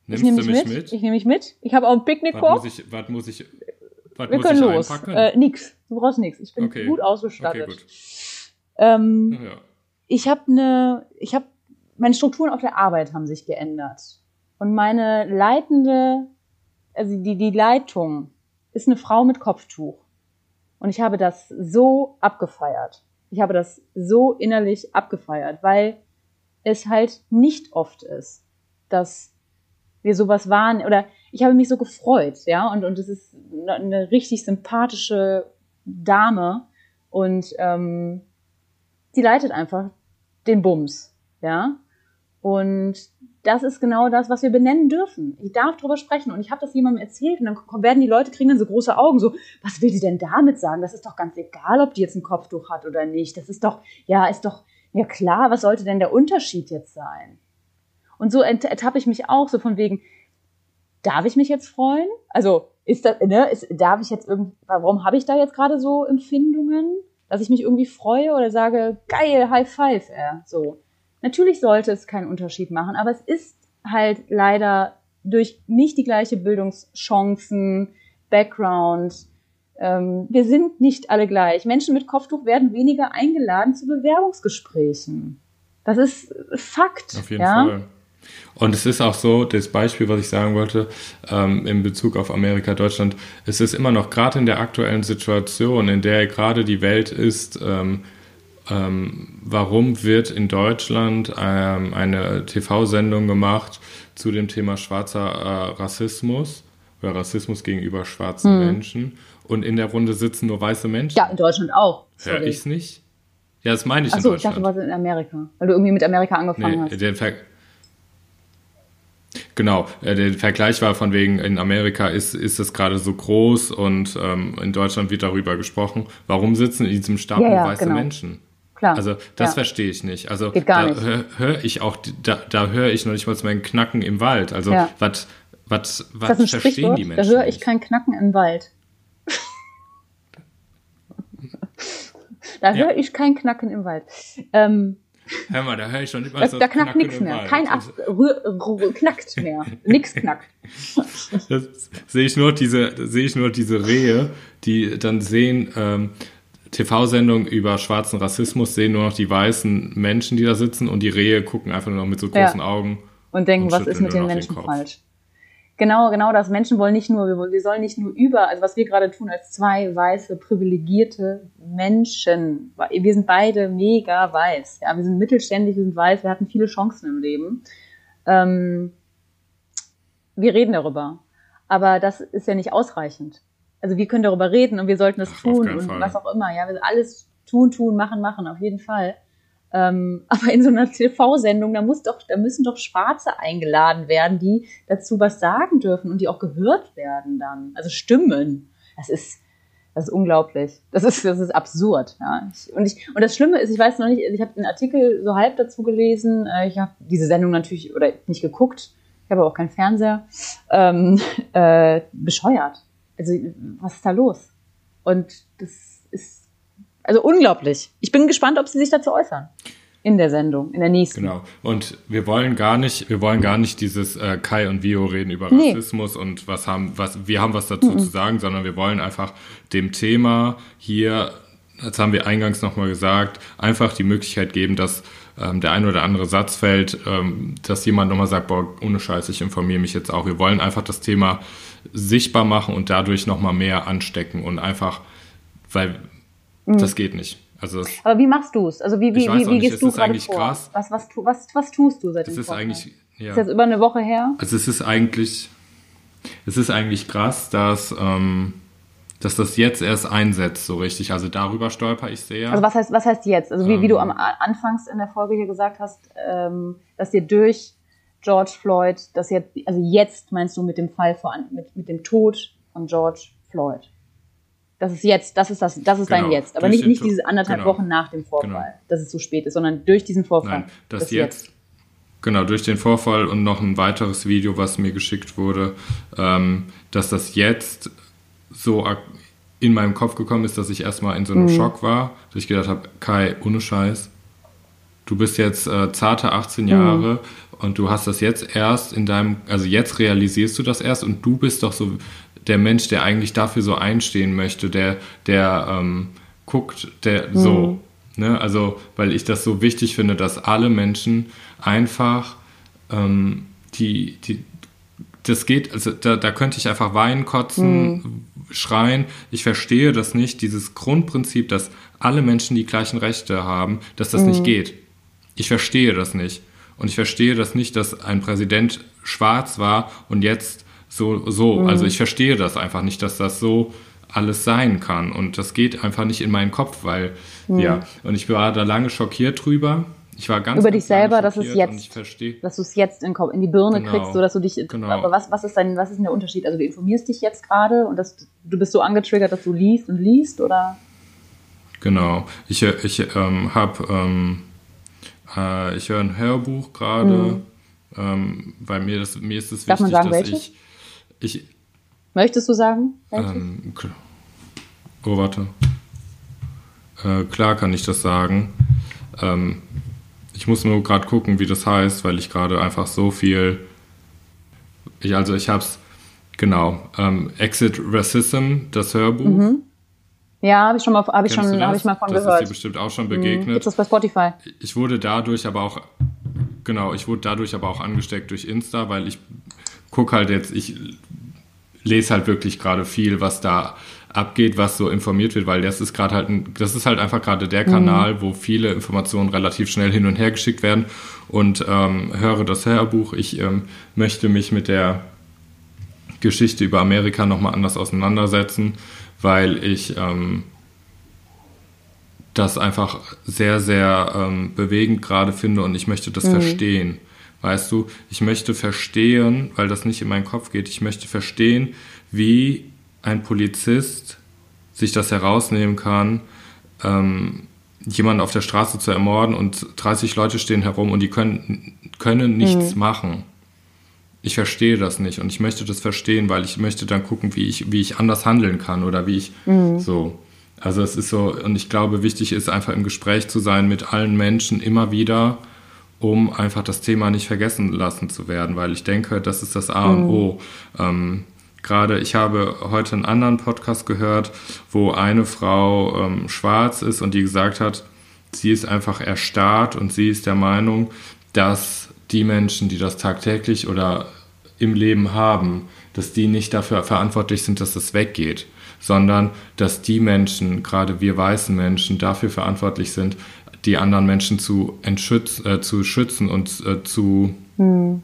Nimmst ich nehme mich mit? mit? Ich nehme mich mit. Ich habe auch einen Picknickkorb. Was muss ich, was muss ich, was Wir können los. Äh, nix. Du brauchst nichts. Ich bin okay. gut ausgestattet. Okay, gut. Ähm, ja. Ich habe eine, ich habe, meine Strukturen auf der Arbeit haben sich geändert. Und meine leitende, also die, die Leitung ist eine Frau mit Kopftuch. Und ich habe das so abgefeiert. Ich habe das so innerlich abgefeiert, weil es halt nicht oft ist, dass wir sowas waren oder ich habe mich so gefreut, ja, und, und es ist eine richtig sympathische Dame und ähm, die leitet einfach den Bums, ja. Und das ist genau das, was wir benennen dürfen. Ich darf drüber sprechen und ich habe das jemandem erzählt und dann werden die Leute kriegen dann so große Augen, so, was will die denn damit sagen? Das ist doch ganz egal, ob die jetzt ein Kopftuch hat oder nicht. Das ist doch, ja, ist doch, ja klar, was sollte denn der Unterschied jetzt sein? Und so ertappe ich mich auch so von wegen, darf ich mich jetzt freuen? Also ist das, ne, ist, darf ich jetzt irgendwie, warum habe ich da jetzt gerade so Empfindungen, dass ich mich irgendwie freue oder sage, geil, High Five, äh, so. Natürlich sollte es keinen Unterschied machen, aber es ist halt leider durch nicht die gleiche Bildungschancen, Background. Ähm, wir sind nicht alle gleich. Menschen mit Kopftuch werden weniger eingeladen zu Bewerbungsgesprächen. Das ist Fakt. Auf jeden ja? Fall. Und es ist auch so, das Beispiel, was ich sagen wollte, ähm, in Bezug auf Amerika, Deutschland, es ist immer noch gerade in der aktuellen Situation, in der gerade die Welt ist, ähm, ähm, warum wird in Deutschland ähm, eine TV-Sendung gemacht zu dem Thema schwarzer äh, Rassismus oder Rassismus gegenüber schwarzen hm. Menschen und in der Runde sitzen nur weiße Menschen? Ja, in Deutschland auch. Hör ich es nicht? Ja, das meine ich Ach so, in Deutschland. ich dachte, du warst in Amerika, weil du irgendwie mit Amerika angefangen nee, hast. Der Ver Genau, äh, der Vergleich war von wegen, in Amerika ist, ist es gerade so groß und ähm, in Deutschland wird darüber gesprochen. Warum sitzen in diesem Staat ja, ja, weiße genau. Menschen? Klar. Also das ja. verstehe ich nicht. Also Geht gar da höre hör ich auch, da, da höre ich noch nicht mal meinen Knacken im Wald. Also ja. was was was verstehen die Menschen? Da höre ich kein Knacken im Wald. da höre ich kein Knacken im Wald. Ähm, Hör mal, da höre ich schon immer da, so. Da knackt nichts mehr. Kein Ab knackt mehr. nix knackt. Sehe ich nur diese, sehe ich nur diese Rehe, die dann sehen, ähm, TV-Sendung über schwarzen Rassismus, sehen nur noch die weißen Menschen, die da sitzen und die Rehe gucken einfach nur noch mit so großen ja. Augen. Und denken, und was ist mit den Menschen falsch? Genau, genau das. Menschen wollen nicht nur, wir, wir sollen nicht nur über, also was wir gerade tun als zwei weiße, privilegierte Menschen. Wir sind beide mega weiß. Ja, wir sind mittelständig, wir sind weiß, wir hatten viele Chancen im Leben. Ähm, wir reden darüber. Aber das ist ja nicht ausreichend. Also wir können darüber reden und wir sollten das Ach, tun und Fall. was auch immer. Ja, wir alles tun, tun, machen, machen, auf jeden Fall. Ähm, aber in so einer TV-Sendung, da muss doch, da müssen doch Schwarze eingeladen werden, die dazu was sagen dürfen und die auch gehört werden dann. Also Stimmen. Das ist, das ist unglaublich. Das ist, das ist absurd. Ja. Ich, und, ich, und das Schlimme ist, ich weiß noch nicht, ich habe einen Artikel so halb dazu gelesen. Äh, ich habe diese Sendung natürlich oder nicht geguckt. Ich habe auch keinen Fernseher. Ähm, äh, bescheuert. Also was ist da los? Und das ist also unglaublich. Ich bin gespannt, ob sie sich dazu äußern. In der Sendung, in der nächsten. Genau. Und wir wollen gar nicht, wir wollen gar nicht dieses äh, Kai und Vio reden über nee. Rassismus und was haben, was, wir haben was dazu mhm. zu sagen, sondern wir wollen einfach dem Thema hier, das haben wir eingangs nochmal gesagt, einfach die Möglichkeit geben, dass ähm, der ein oder andere Satz fällt, ähm, dass jemand nochmal sagt, boah, ohne Scheiß, ich informiere mich jetzt auch. Wir wollen einfach das Thema sichtbar machen und dadurch nochmal mehr anstecken und einfach, weil Mhm. Das geht nicht. Also das, Aber wie machst du es? Also wie, wie, wie, wie gehst du gerade vor? Krass. Was, was, was, was tust du seit dem Es ist eigentlich, ja. Ist jetzt über eine Woche her? Also es ist eigentlich, es ist eigentlich krass, dass, ähm, dass das jetzt erst einsetzt, so richtig. Also darüber stolper ich sehr. Also was heißt, was heißt jetzt? Also wie, ähm, wie du ähm. am Anfangs in der Folge hier gesagt hast, ähm, dass dir durch George Floyd, dass jetzt, also jetzt meinst du mit dem Fall vor, mit, mit dem Tod von George Floyd. Das ist jetzt, das ist das, das ist genau. dein Jetzt. Aber nicht, nicht diese anderthalb genau. Wochen nach dem Vorfall, genau. dass es zu spät ist, sondern durch diesen Vorfall. Nein, das, das jetzt, jetzt, Genau, durch den Vorfall und noch ein weiteres Video, was mir geschickt wurde, ähm, dass das jetzt so in meinem Kopf gekommen ist, dass ich erstmal in so einem mhm. Schock war, dass ich gedacht habe, Kai, ohne Scheiß, du bist jetzt äh, zarte 18 Jahre mhm. und du hast das jetzt erst in deinem, also jetzt realisierst du das erst und du bist doch so der Mensch, der eigentlich dafür so einstehen möchte, der, der ähm, guckt, der mhm. so. Ne? Also, weil ich das so wichtig finde, dass alle Menschen einfach ähm, die, die, das geht, also da, da könnte ich einfach weinen, kotzen, mhm. schreien. Ich verstehe das nicht, dieses Grundprinzip, dass alle Menschen die gleichen Rechte haben, dass das mhm. nicht geht. Ich verstehe das nicht. Und ich verstehe das nicht, dass ein Präsident schwarz war und jetzt so, so. Mhm. Also ich verstehe das einfach nicht, dass das so alles sein kann. Und das geht einfach nicht in meinen Kopf, weil, mhm. ja, und ich war da lange schockiert drüber. Ich war ganz über dich selber, dass es jetzt, dass du es jetzt in, in, die Birne genau. kriegst, so dass du dich. Genau. Aber was, was ist dein, was ist denn der Unterschied? Also du informierst dich jetzt gerade und das, du bist so angetriggert, dass du liest und liest, oder? Genau. Ich, ich ähm, habe, ähm, äh, ich höre ein Hörbuch gerade, mhm. ähm, weil mir das, mir ist es wichtig, man sagen, dass welche? ich, ich. Möchtest du sagen? Ähm, oh, warte. Äh, klar kann ich das sagen. Ähm, ich muss nur gerade gucken, wie das heißt, weil ich gerade einfach so viel. Ich, also ich habe es, genau, ähm, Exit Racism, das Hörbuch. Mhm. Ja, habe ich schon mal, habe ich schon, habe ich mal von das gehört. Das ist dir bestimmt auch schon begegnet. Mhm. Gibt das bei Spotify? Ich wurde dadurch aber auch, genau, ich wurde dadurch aber auch angesteckt durch Insta, weil ich gucke halt jetzt, ich lese halt wirklich gerade viel, was da abgeht, was so informiert wird, weil das ist gerade halt, ein, das ist halt einfach gerade der Kanal, mhm. wo viele Informationen relativ schnell hin und her geschickt werden und ähm, höre das Hörbuch. Ich ähm, möchte mich mit der Geschichte über Amerika nochmal anders auseinandersetzen, weil ich ähm, das einfach sehr, sehr ähm, bewegend gerade finde und ich möchte das mhm. verstehen. Weißt du, ich möchte verstehen, weil das nicht in meinen Kopf geht, ich möchte verstehen, wie ein Polizist sich das herausnehmen kann, ähm, jemanden auf der Straße zu ermorden und 30 Leute stehen herum und die können, können nichts mhm. machen. Ich verstehe das nicht und ich möchte das verstehen, weil ich möchte dann gucken, wie ich, wie ich anders handeln kann oder wie ich mhm. so. Also es ist so, und ich glaube, wichtig ist einfach im Gespräch zu sein mit allen Menschen immer wieder, um einfach das Thema nicht vergessen lassen zu werden, weil ich denke, das ist das A und mhm. O. Ähm, gerade, ich habe heute einen anderen Podcast gehört, wo eine Frau ähm, schwarz ist und die gesagt hat, sie ist einfach erstarrt und sie ist der Meinung, dass die Menschen, die das tagtäglich oder im Leben haben, dass die nicht dafür verantwortlich sind, dass es weggeht, sondern dass die Menschen, gerade wir weißen Menschen, dafür verantwortlich sind, die anderen Menschen zu, äh, zu schützen und äh, zu, hm.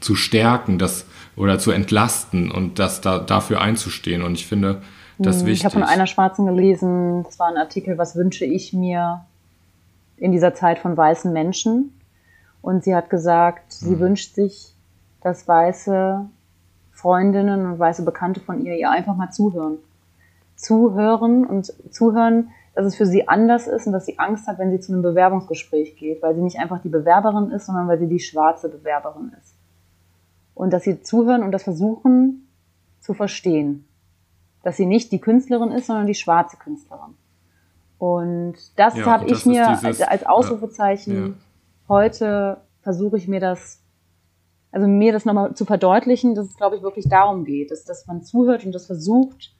zu stärken, dass oder zu entlasten und das da, dafür einzustehen. Und ich finde das hm, wichtig. Ich habe von einer Schwarzen gelesen, das war ein Artikel, was wünsche ich mir in dieser Zeit von weißen Menschen. Und sie hat gesagt, sie hm. wünscht sich, dass weiße Freundinnen und weiße Bekannte von ihr ihr einfach mal zuhören. Zuhören und zuhören, dass es für sie anders ist und dass sie Angst hat, wenn sie zu einem Bewerbungsgespräch geht, weil sie nicht einfach die Bewerberin ist, sondern weil sie die schwarze Bewerberin ist und dass sie zuhören und das versuchen zu verstehen. Dass sie nicht die Künstlerin ist, sondern die schwarze Künstlerin. Und das ja, habe ich mir dieses, als, Ausrufezeichen ja, ja. heute versuche ich mir das, also mir das nochmal zu verdeutlichen, dass es, glaube ich, wirklich darum geht, dass, dass man zuhört und das versucht,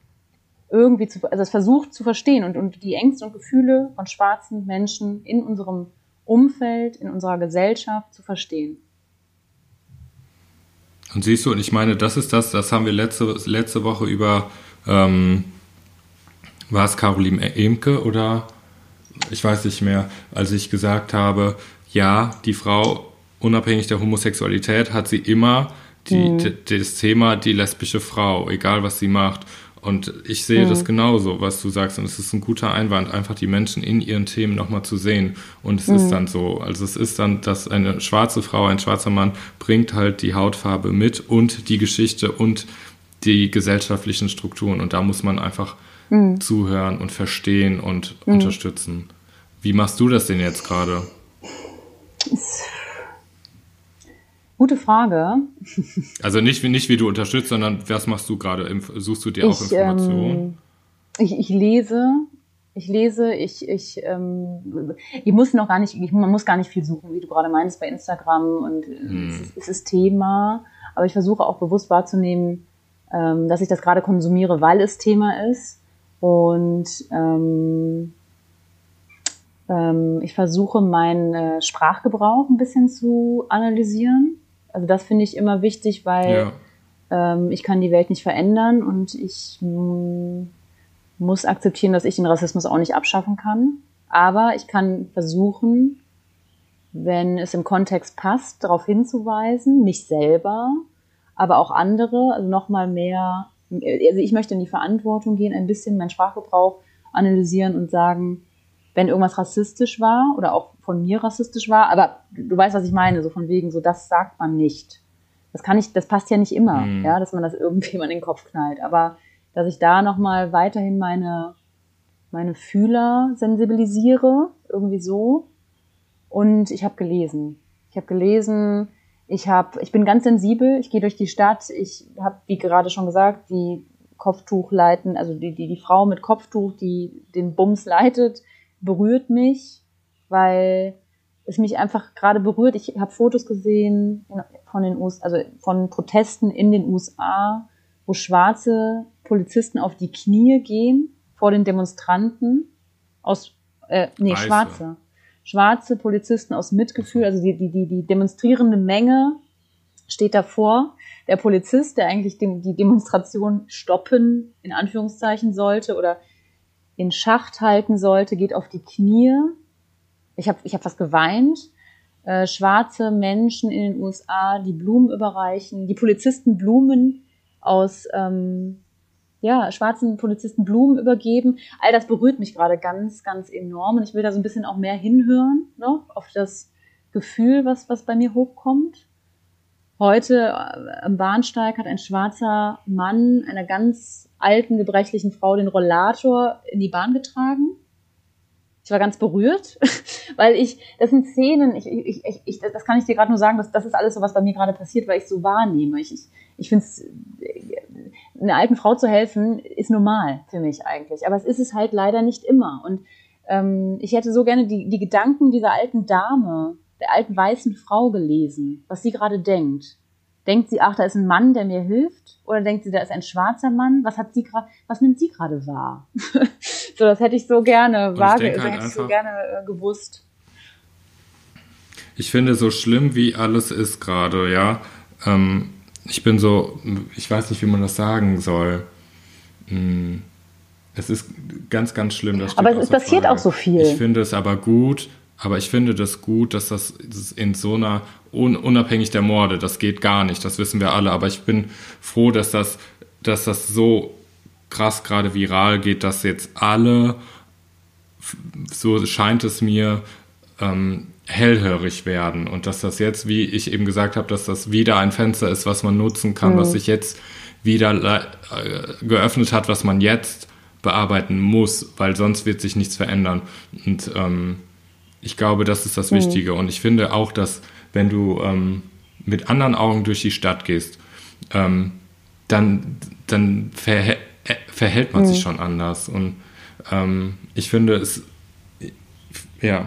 irgendwie zu, also es versucht zu verstehen und, und die Ängste und Gefühle von schwarzen Menschen in unserem Umfeld, in unserer Gesellschaft zu verstehen. Und siehst du, und ich meine, das ist das, das haben wir letzte, letzte Woche über, ähm, war es Caroline Emke oder ich weiß nicht mehr, als ich gesagt habe, ja, die Frau, unabhängig der Homosexualität, hat sie immer die, mhm. das Thema die lesbische Frau, egal was sie macht. Und ich sehe mhm. das genauso, was du sagst. Und es ist ein guter Einwand, einfach die Menschen in ihren Themen nochmal zu sehen. Und es mhm. ist dann so. Also es ist dann, dass eine schwarze Frau, ein schwarzer Mann bringt halt die Hautfarbe mit und die Geschichte und die gesellschaftlichen Strukturen. Und da muss man einfach mhm. zuhören und verstehen und mhm. unterstützen. Wie machst du das denn jetzt gerade? Gute Frage. Also nicht, nicht wie du unterstützt, sondern was machst du gerade? Suchst du dir ich, auch Informationen? Ähm, ich, ich lese Ich lese, ich, ich, ähm, ich muss noch gar nicht, ich, man muss gar nicht viel suchen, wie du gerade meinst bei Instagram und hm. es, ist, es ist Thema, aber ich versuche auch bewusst wahrzunehmen, ähm, dass ich das gerade konsumiere, weil es Thema ist und ähm, ähm, ich versuche meinen äh, Sprachgebrauch ein bisschen zu analysieren. Also das finde ich immer wichtig, weil ja. ähm, ich kann die Welt nicht verändern und ich muss akzeptieren, dass ich den Rassismus auch nicht abschaffen kann. Aber ich kann versuchen, wenn es im Kontext passt, darauf hinzuweisen, mich selber, aber auch andere, also nochmal mehr, also ich möchte in die Verantwortung gehen, ein bisschen meinen Sprachgebrauch analysieren und sagen, wenn irgendwas rassistisch war oder auch von mir rassistisch war, aber du weißt, was ich meine, so von wegen, so das sagt man nicht. Das kann ich, das passt ja nicht immer, mhm. ja, dass man das irgendjemand in den Kopf knallt. Aber dass ich da nochmal weiterhin meine, meine Fühler sensibilisiere, irgendwie so. Und ich habe gelesen. Ich habe gelesen, ich habe, ich bin ganz sensibel, ich gehe durch die Stadt, ich habe, wie gerade schon gesagt, die Kopftuch leiten, also die, die, die Frau mit Kopftuch, die den Bums leitet, berührt mich, weil es mich einfach gerade berührt. Ich habe Fotos gesehen von den USA, also von Protesten in den USA, wo schwarze Polizisten auf die Knie gehen vor den Demonstranten aus äh, nee, Weiße. schwarze. Schwarze Polizisten aus Mitgefühl, also die, die, die, die demonstrierende Menge steht davor. Der Polizist, der eigentlich die Demonstration stoppen, in Anführungszeichen sollte oder in Schacht halten sollte, geht auf die Knie. Ich habe ich hab fast geweint. Äh, schwarze Menschen in den USA, die Blumen überreichen, die Polizisten Blumen aus ähm, ja, schwarzen Polizisten Blumen übergeben. All das berührt mich gerade ganz, ganz enorm und ich will da so ein bisschen auch mehr hinhören, ne, auf das Gefühl, was, was bei mir hochkommt. Heute äh, am Bahnsteig hat ein schwarzer Mann einer ganz alten, gebrechlichen Frau den Rollator in die Bahn getragen. Ich war ganz berührt, weil ich, das sind Szenen, ich, ich, ich, ich das kann ich dir gerade nur sagen, dass das ist alles so, was bei mir gerade passiert, weil ich so wahrnehme. Ich, ich, ich finde es, einer alten Frau zu helfen, ist normal für mich eigentlich. Aber es ist es halt leider nicht immer. Und ähm, ich hätte so gerne die, die Gedanken dieser alten Dame der alten weißen Frau gelesen, was sie gerade denkt. Denkt sie, ach, da ist ein Mann, der mir hilft? Oder denkt sie, da ist ein schwarzer Mann? Was hat sie gerade, was nimmt sie gerade wahr? so, das hätte ich so gerne wahr, halt hätte ich so gerne äh, gewusst. Ich finde, so schlimm wie alles ist gerade, ja. Ähm, ich bin so, ich weiß nicht, wie man das sagen soll. Hm, es ist ganz, ganz schlimm. aber es passiert Frage. auch so viel. Ich finde es aber gut, aber ich finde das gut, dass das in so einer, unabhängig der Morde, das geht gar nicht, das wissen wir alle. Aber ich bin froh, dass das, dass das so krass gerade viral geht, dass jetzt alle, so scheint es mir, ähm, hellhörig werden und dass das jetzt, wie ich eben gesagt habe, dass das wieder ein Fenster ist, was man nutzen kann, mhm. was sich jetzt wieder äh, geöffnet hat, was man jetzt bearbeiten muss, weil sonst wird sich nichts verändern. Und ähm, ich glaube, das ist das mhm. Wichtige. Und ich finde auch, dass wenn du ähm, mit anderen Augen durch die Stadt gehst, ähm, dann, dann verhält, äh, verhält man mhm. sich schon anders. Und ähm, ich finde es, ja,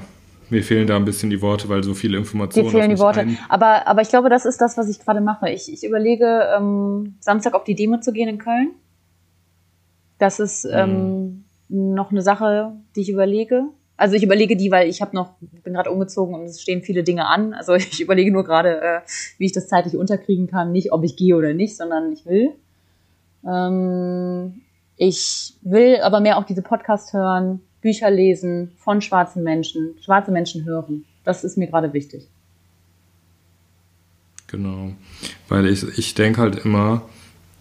mir fehlen da ein bisschen die Worte, weil so viele Informationen. Mir fehlen die Worte. Aber, aber ich glaube, das ist das, was ich gerade mache. Ich, ich überlege, ähm, Samstag auf die Demo zu gehen in Köln. Das ist mhm. noch eine Sache, die ich überlege. Also ich überlege die, weil ich habe noch, bin gerade umgezogen und es stehen viele Dinge an. Also ich überlege nur gerade, äh, wie ich das zeitlich unterkriegen kann. Nicht, ob ich gehe oder nicht, sondern ich will. Ähm, ich will aber mehr auch diese Podcasts hören, Bücher lesen von schwarzen Menschen, schwarze Menschen hören. Das ist mir gerade wichtig. Genau. Weil ich, ich denke halt immer,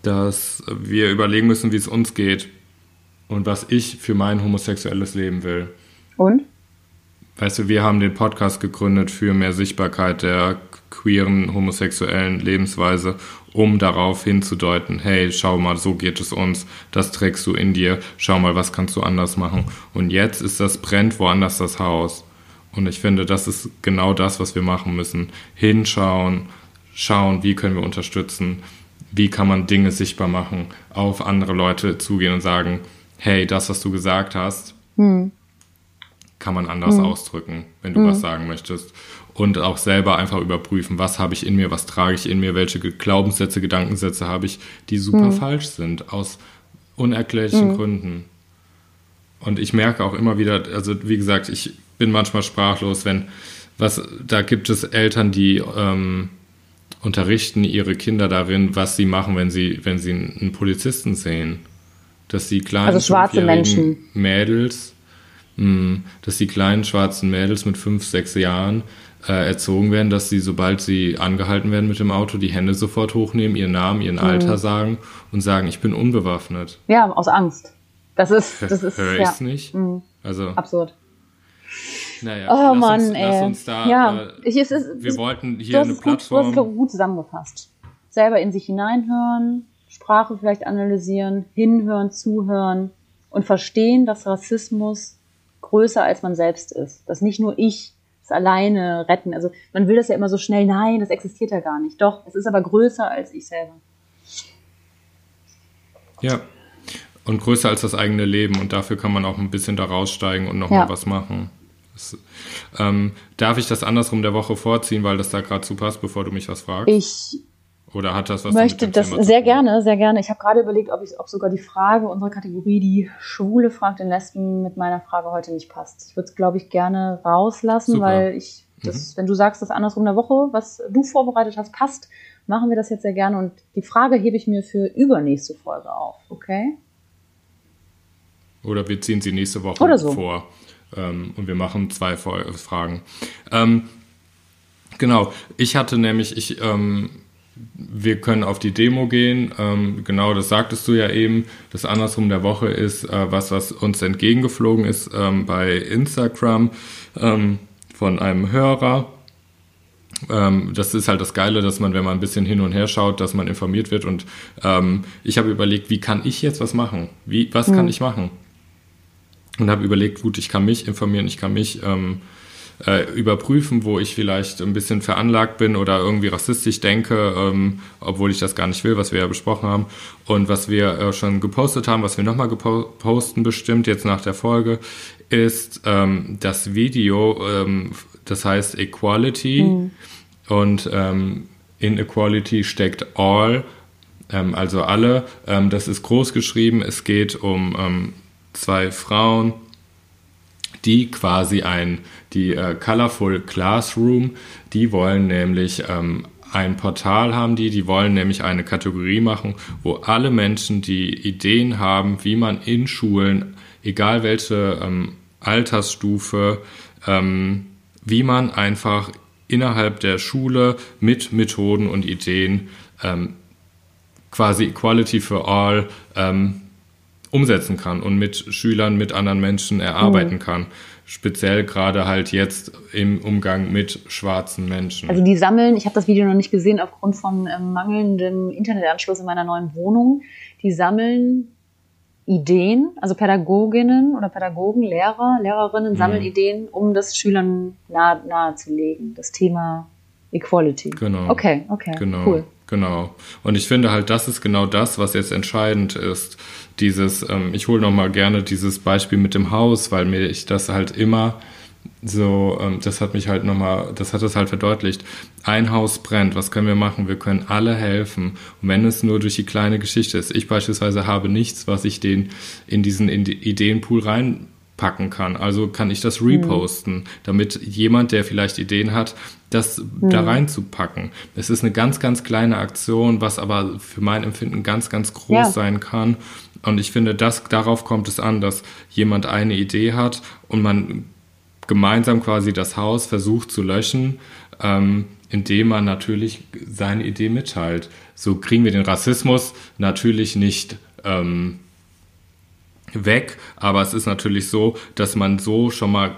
dass wir überlegen müssen, wie es uns geht und was ich für mein homosexuelles Leben will. Und? Weißt du, wir haben den Podcast gegründet für mehr Sichtbarkeit der queeren, homosexuellen Lebensweise, um darauf hinzudeuten, hey, schau mal, so geht es uns, das trägst du in dir, schau mal, was kannst du anders machen. Und jetzt ist das brennt woanders das Haus. Und ich finde, das ist genau das, was wir machen müssen. Hinschauen, schauen, wie können wir unterstützen, wie kann man Dinge sichtbar machen, auf andere Leute zugehen und sagen, hey, das, was du gesagt hast, hm. Kann man anders hm. ausdrücken, wenn du hm. was sagen möchtest. Und auch selber einfach überprüfen, was habe ich in mir, was trage ich in mir, welche Glaubenssätze, Gedankensätze habe ich, die super hm. falsch sind, aus unerklärlichen hm. Gründen. Und ich merke auch immer wieder, also wie gesagt, ich bin manchmal sprachlos, wenn was, da gibt es Eltern, die ähm, unterrichten ihre Kinder darin, was sie machen, wenn sie, wenn sie einen Polizisten sehen. Dass die kleinen also schwarze Menschen. Mädels, dass die kleinen schwarzen Mädels mit fünf, sechs Jahren äh, erzogen werden, dass sie, sobald sie angehalten werden mit dem Auto, die Hände sofort hochnehmen, ihren Namen, ihren mhm. Alter sagen und sagen, ich bin unbewaffnet. Ja, aus Angst. Das ist, das ist, Hör ich's ja. nicht? Mhm. Also. Absurd. Naja, oh lass Mann, uns, ey. Lass uns da, ja, äh, ich, es ist, wir wollten hier eine Plattform. Gut, du hast gut zusammengefasst. Selber in sich hineinhören, Sprache vielleicht analysieren, hinhören, zuhören und verstehen, dass Rassismus größer als man selbst ist. Dass nicht nur ich es alleine retten. Also man will das ja immer so schnell, nein, das existiert ja gar nicht. Doch, es ist aber größer als ich selber. Ja. Und größer als das eigene Leben. Und dafür kann man auch ein bisschen da raussteigen und nochmal ja. was machen. Das, ähm, darf ich das andersrum der Woche vorziehen, weil das da gerade zu passt, bevor du mich was fragst? Ich oder hat das was möchte das sehr gerne, sehr gerne. Ich habe gerade überlegt, ob, ich, ob sogar die Frage unserer Kategorie, die Schwule fragt den Lesben, mit meiner Frage heute nicht passt. Ich würde es, glaube ich, gerne rauslassen, Super. weil ich, das, mhm. wenn du sagst, das andersrum der Woche, was du vorbereitet hast, passt, machen wir das jetzt sehr gerne. Und die Frage hebe ich mir für übernächste Folge auf, okay? Oder wir ziehen sie nächste Woche Oder so. vor. Ähm, und wir machen zwei Fragen. Ähm, genau, ich hatte nämlich, ich, ähm, wir können auf die Demo gehen. Ähm, genau, das sagtest du ja eben. Das Andersrum der Woche ist äh, was, was uns entgegengeflogen ist ähm, bei Instagram ähm, von einem Hörer. Ähm, das ist halt das Geile, dass man, wenn man ein bisschen hin und her schaut, dass man informiert wird. Und ähm, ich habe überlegt, wie kann ich jetzt was machen? Wie, was hm. kann ich machen? und habe überlegt, gut, ich kann mich informieren, ich kann mich ähm, äh, überprüfen, wo ich vielleicht ein bisschen veranlagt bin oder irgendwie rassistisch denke, ähm, obwohl ich das gar nicht will, was wir ja besprochen haben. Und was wir äh, schon gepostet haben, was wir nochmal posten bestimmt jetzt nach der Folge, ist ähm, das Video, ähm, das heißt Equality. Mhm. Und ähm, in Equality steckt all, ähm, also alle. Ähm, das ist groß geschrieben. Es geht um zwei Frauen, die quasi ein, die äh, Colorful Classroom, die wollen nämlich ähm, ein Portal haben die, die wollen nämlich eine Kategorie machen, wo alle Menschen, die Ideen haben, wie man in Schulen, egal welche ähm, Altersstufe, ähm, wie man einfach innerhalb der Schule mit Methoden und Ideen ähm, quasi Equality for All ähm, umsetzen kann und mit Schülern, mit anderen Menschen erarbeiten mhm. kann. Speziell gerade halt jetzt im Umgang mit schwarzen Menschen. Also die sammeln, ich habe das Video noch nicht gesehen aufgrund von ähm, mangelndem Internetanschluss in meiner neuen Wohnung, die sammeln Ideen, also Pädagoginnen oder Pädagogen, Lehrer, Lehrerinnen sammeln mhm. Ideen, um das Schülern nahe, nahezulegen, das Thema Equality. Genau. Okay, okay, genau, cool. Genau. Und ich finde halt, das ist genau das, was jetzt entscheidend ist dieses, ähm, ich hole nochmal gerne dieses Beispiel mit dem Haus, weil mir ich das halt immer so, ähm, das hat mich halt nochmal, das hat es halt verdeutlicht. Ein Haus brennt, was können wir machen? Wir können alle helfen. Und wenn es nur durch die kleine Geschichte ist. Ich beispielsweise habe nichts, was ich den in diesen Ideenpool reinpacken kann. Also kann ich das reposten, mhm. damit jemand, der vielleicht Ideen hat, das mhm. da reinzupacken. Es ist eine ganz, ganz kleine Aktion, was aber für mein Empfinden ganz, ganz groß ja. sein kann. Und ich finde, das, darauf kommt es an, dass jemand eine Idee hat und man gemeinsam quasi das Haus versucht zu löschen, ähm, indem man natürlich seine Idee mitteilt. So kriegen wir den Rassismus natürlich nicht ähm, weg, aber es ist natürlich so, dass man so schon mal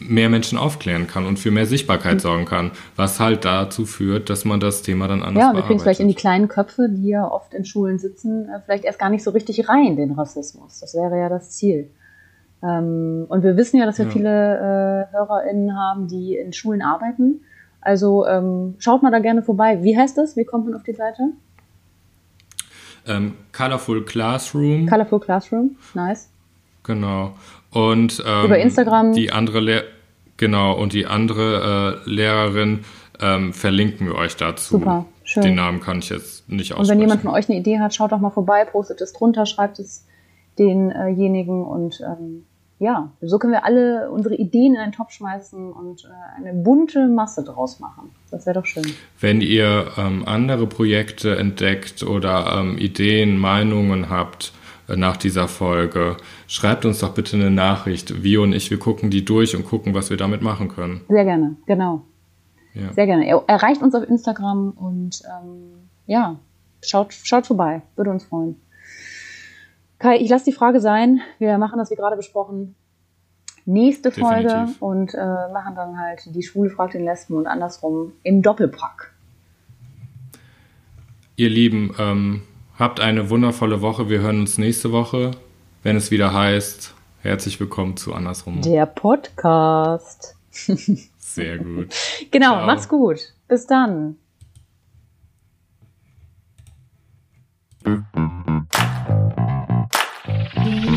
mehr Menschen aufklären kann und für mehr Sichtbarkeit mhm. sorgen kann, was halt dazu führt, dass man das Thema dann anders Ja, wir kriegen vielleicht in die kleinen Köpfe, die ja oft in Schulen sitzen, äh, vielleicht erst gar nicht so richtig rein, den Rassismus. Das wäre ja das Ziel. Ähm, und wir wissen ja, dass wir ja. viele äh, HörerInnen haben, die in Schulen arbeiten. Also ähm, schaut mal da gerne vorbei. Wie heißt das? Wie kommt man auf die Seite? Ähm, Colorful Classroom. Colorful Classroom, nice. Genau. Und ähm, über Instagram. Die andere Lehr genau und die andere äh, Lehrerin ähm, verlinken wir euch dazu. Super, schön. Den Namen kann ich jetzt nicht aussprechen. Und wenn jemand von euch eine Idee hat, schaut doch mal vorbei, postet es drunter, schreibt es denjenigen und ähm, ja, so können wir alle unsere Ideen in einen Topf schmeißen und äh, eine bunte Masse draus machen. Das wäre doch schön. Wenn ihr ähm, andere Projekte entdeckt oder ähm, Ideen, Meinungen habt äh, nach dieser Folge, schreibt uns doch bitte eine Nachricht. Wir und ich, wir gucken die durch und gucken, was wir damit machen können. Sehr gerne, genau. Ja. Sehr gerne. Er erreicht uns auf Instagram und ähm, ja, schaut, schaut vorbei. Würde uns freuen. Kai, ich lasse die Frage sein. Wir machen das wie gerade besprochen. Nächste Folge Definitiv. und äh, machen dann halt die Schwule fragt den Lesben und andersrum im Doppelpack. Ihr Lieben, ähm, habt eine wundervolle Woche. Wir hören uns nächste Woche, wenn es wieder heißt, herzlich willkommen zu Andersrum. Der Podcast. Sehr gut. genau, Ciao. macht's gut. Bis dann.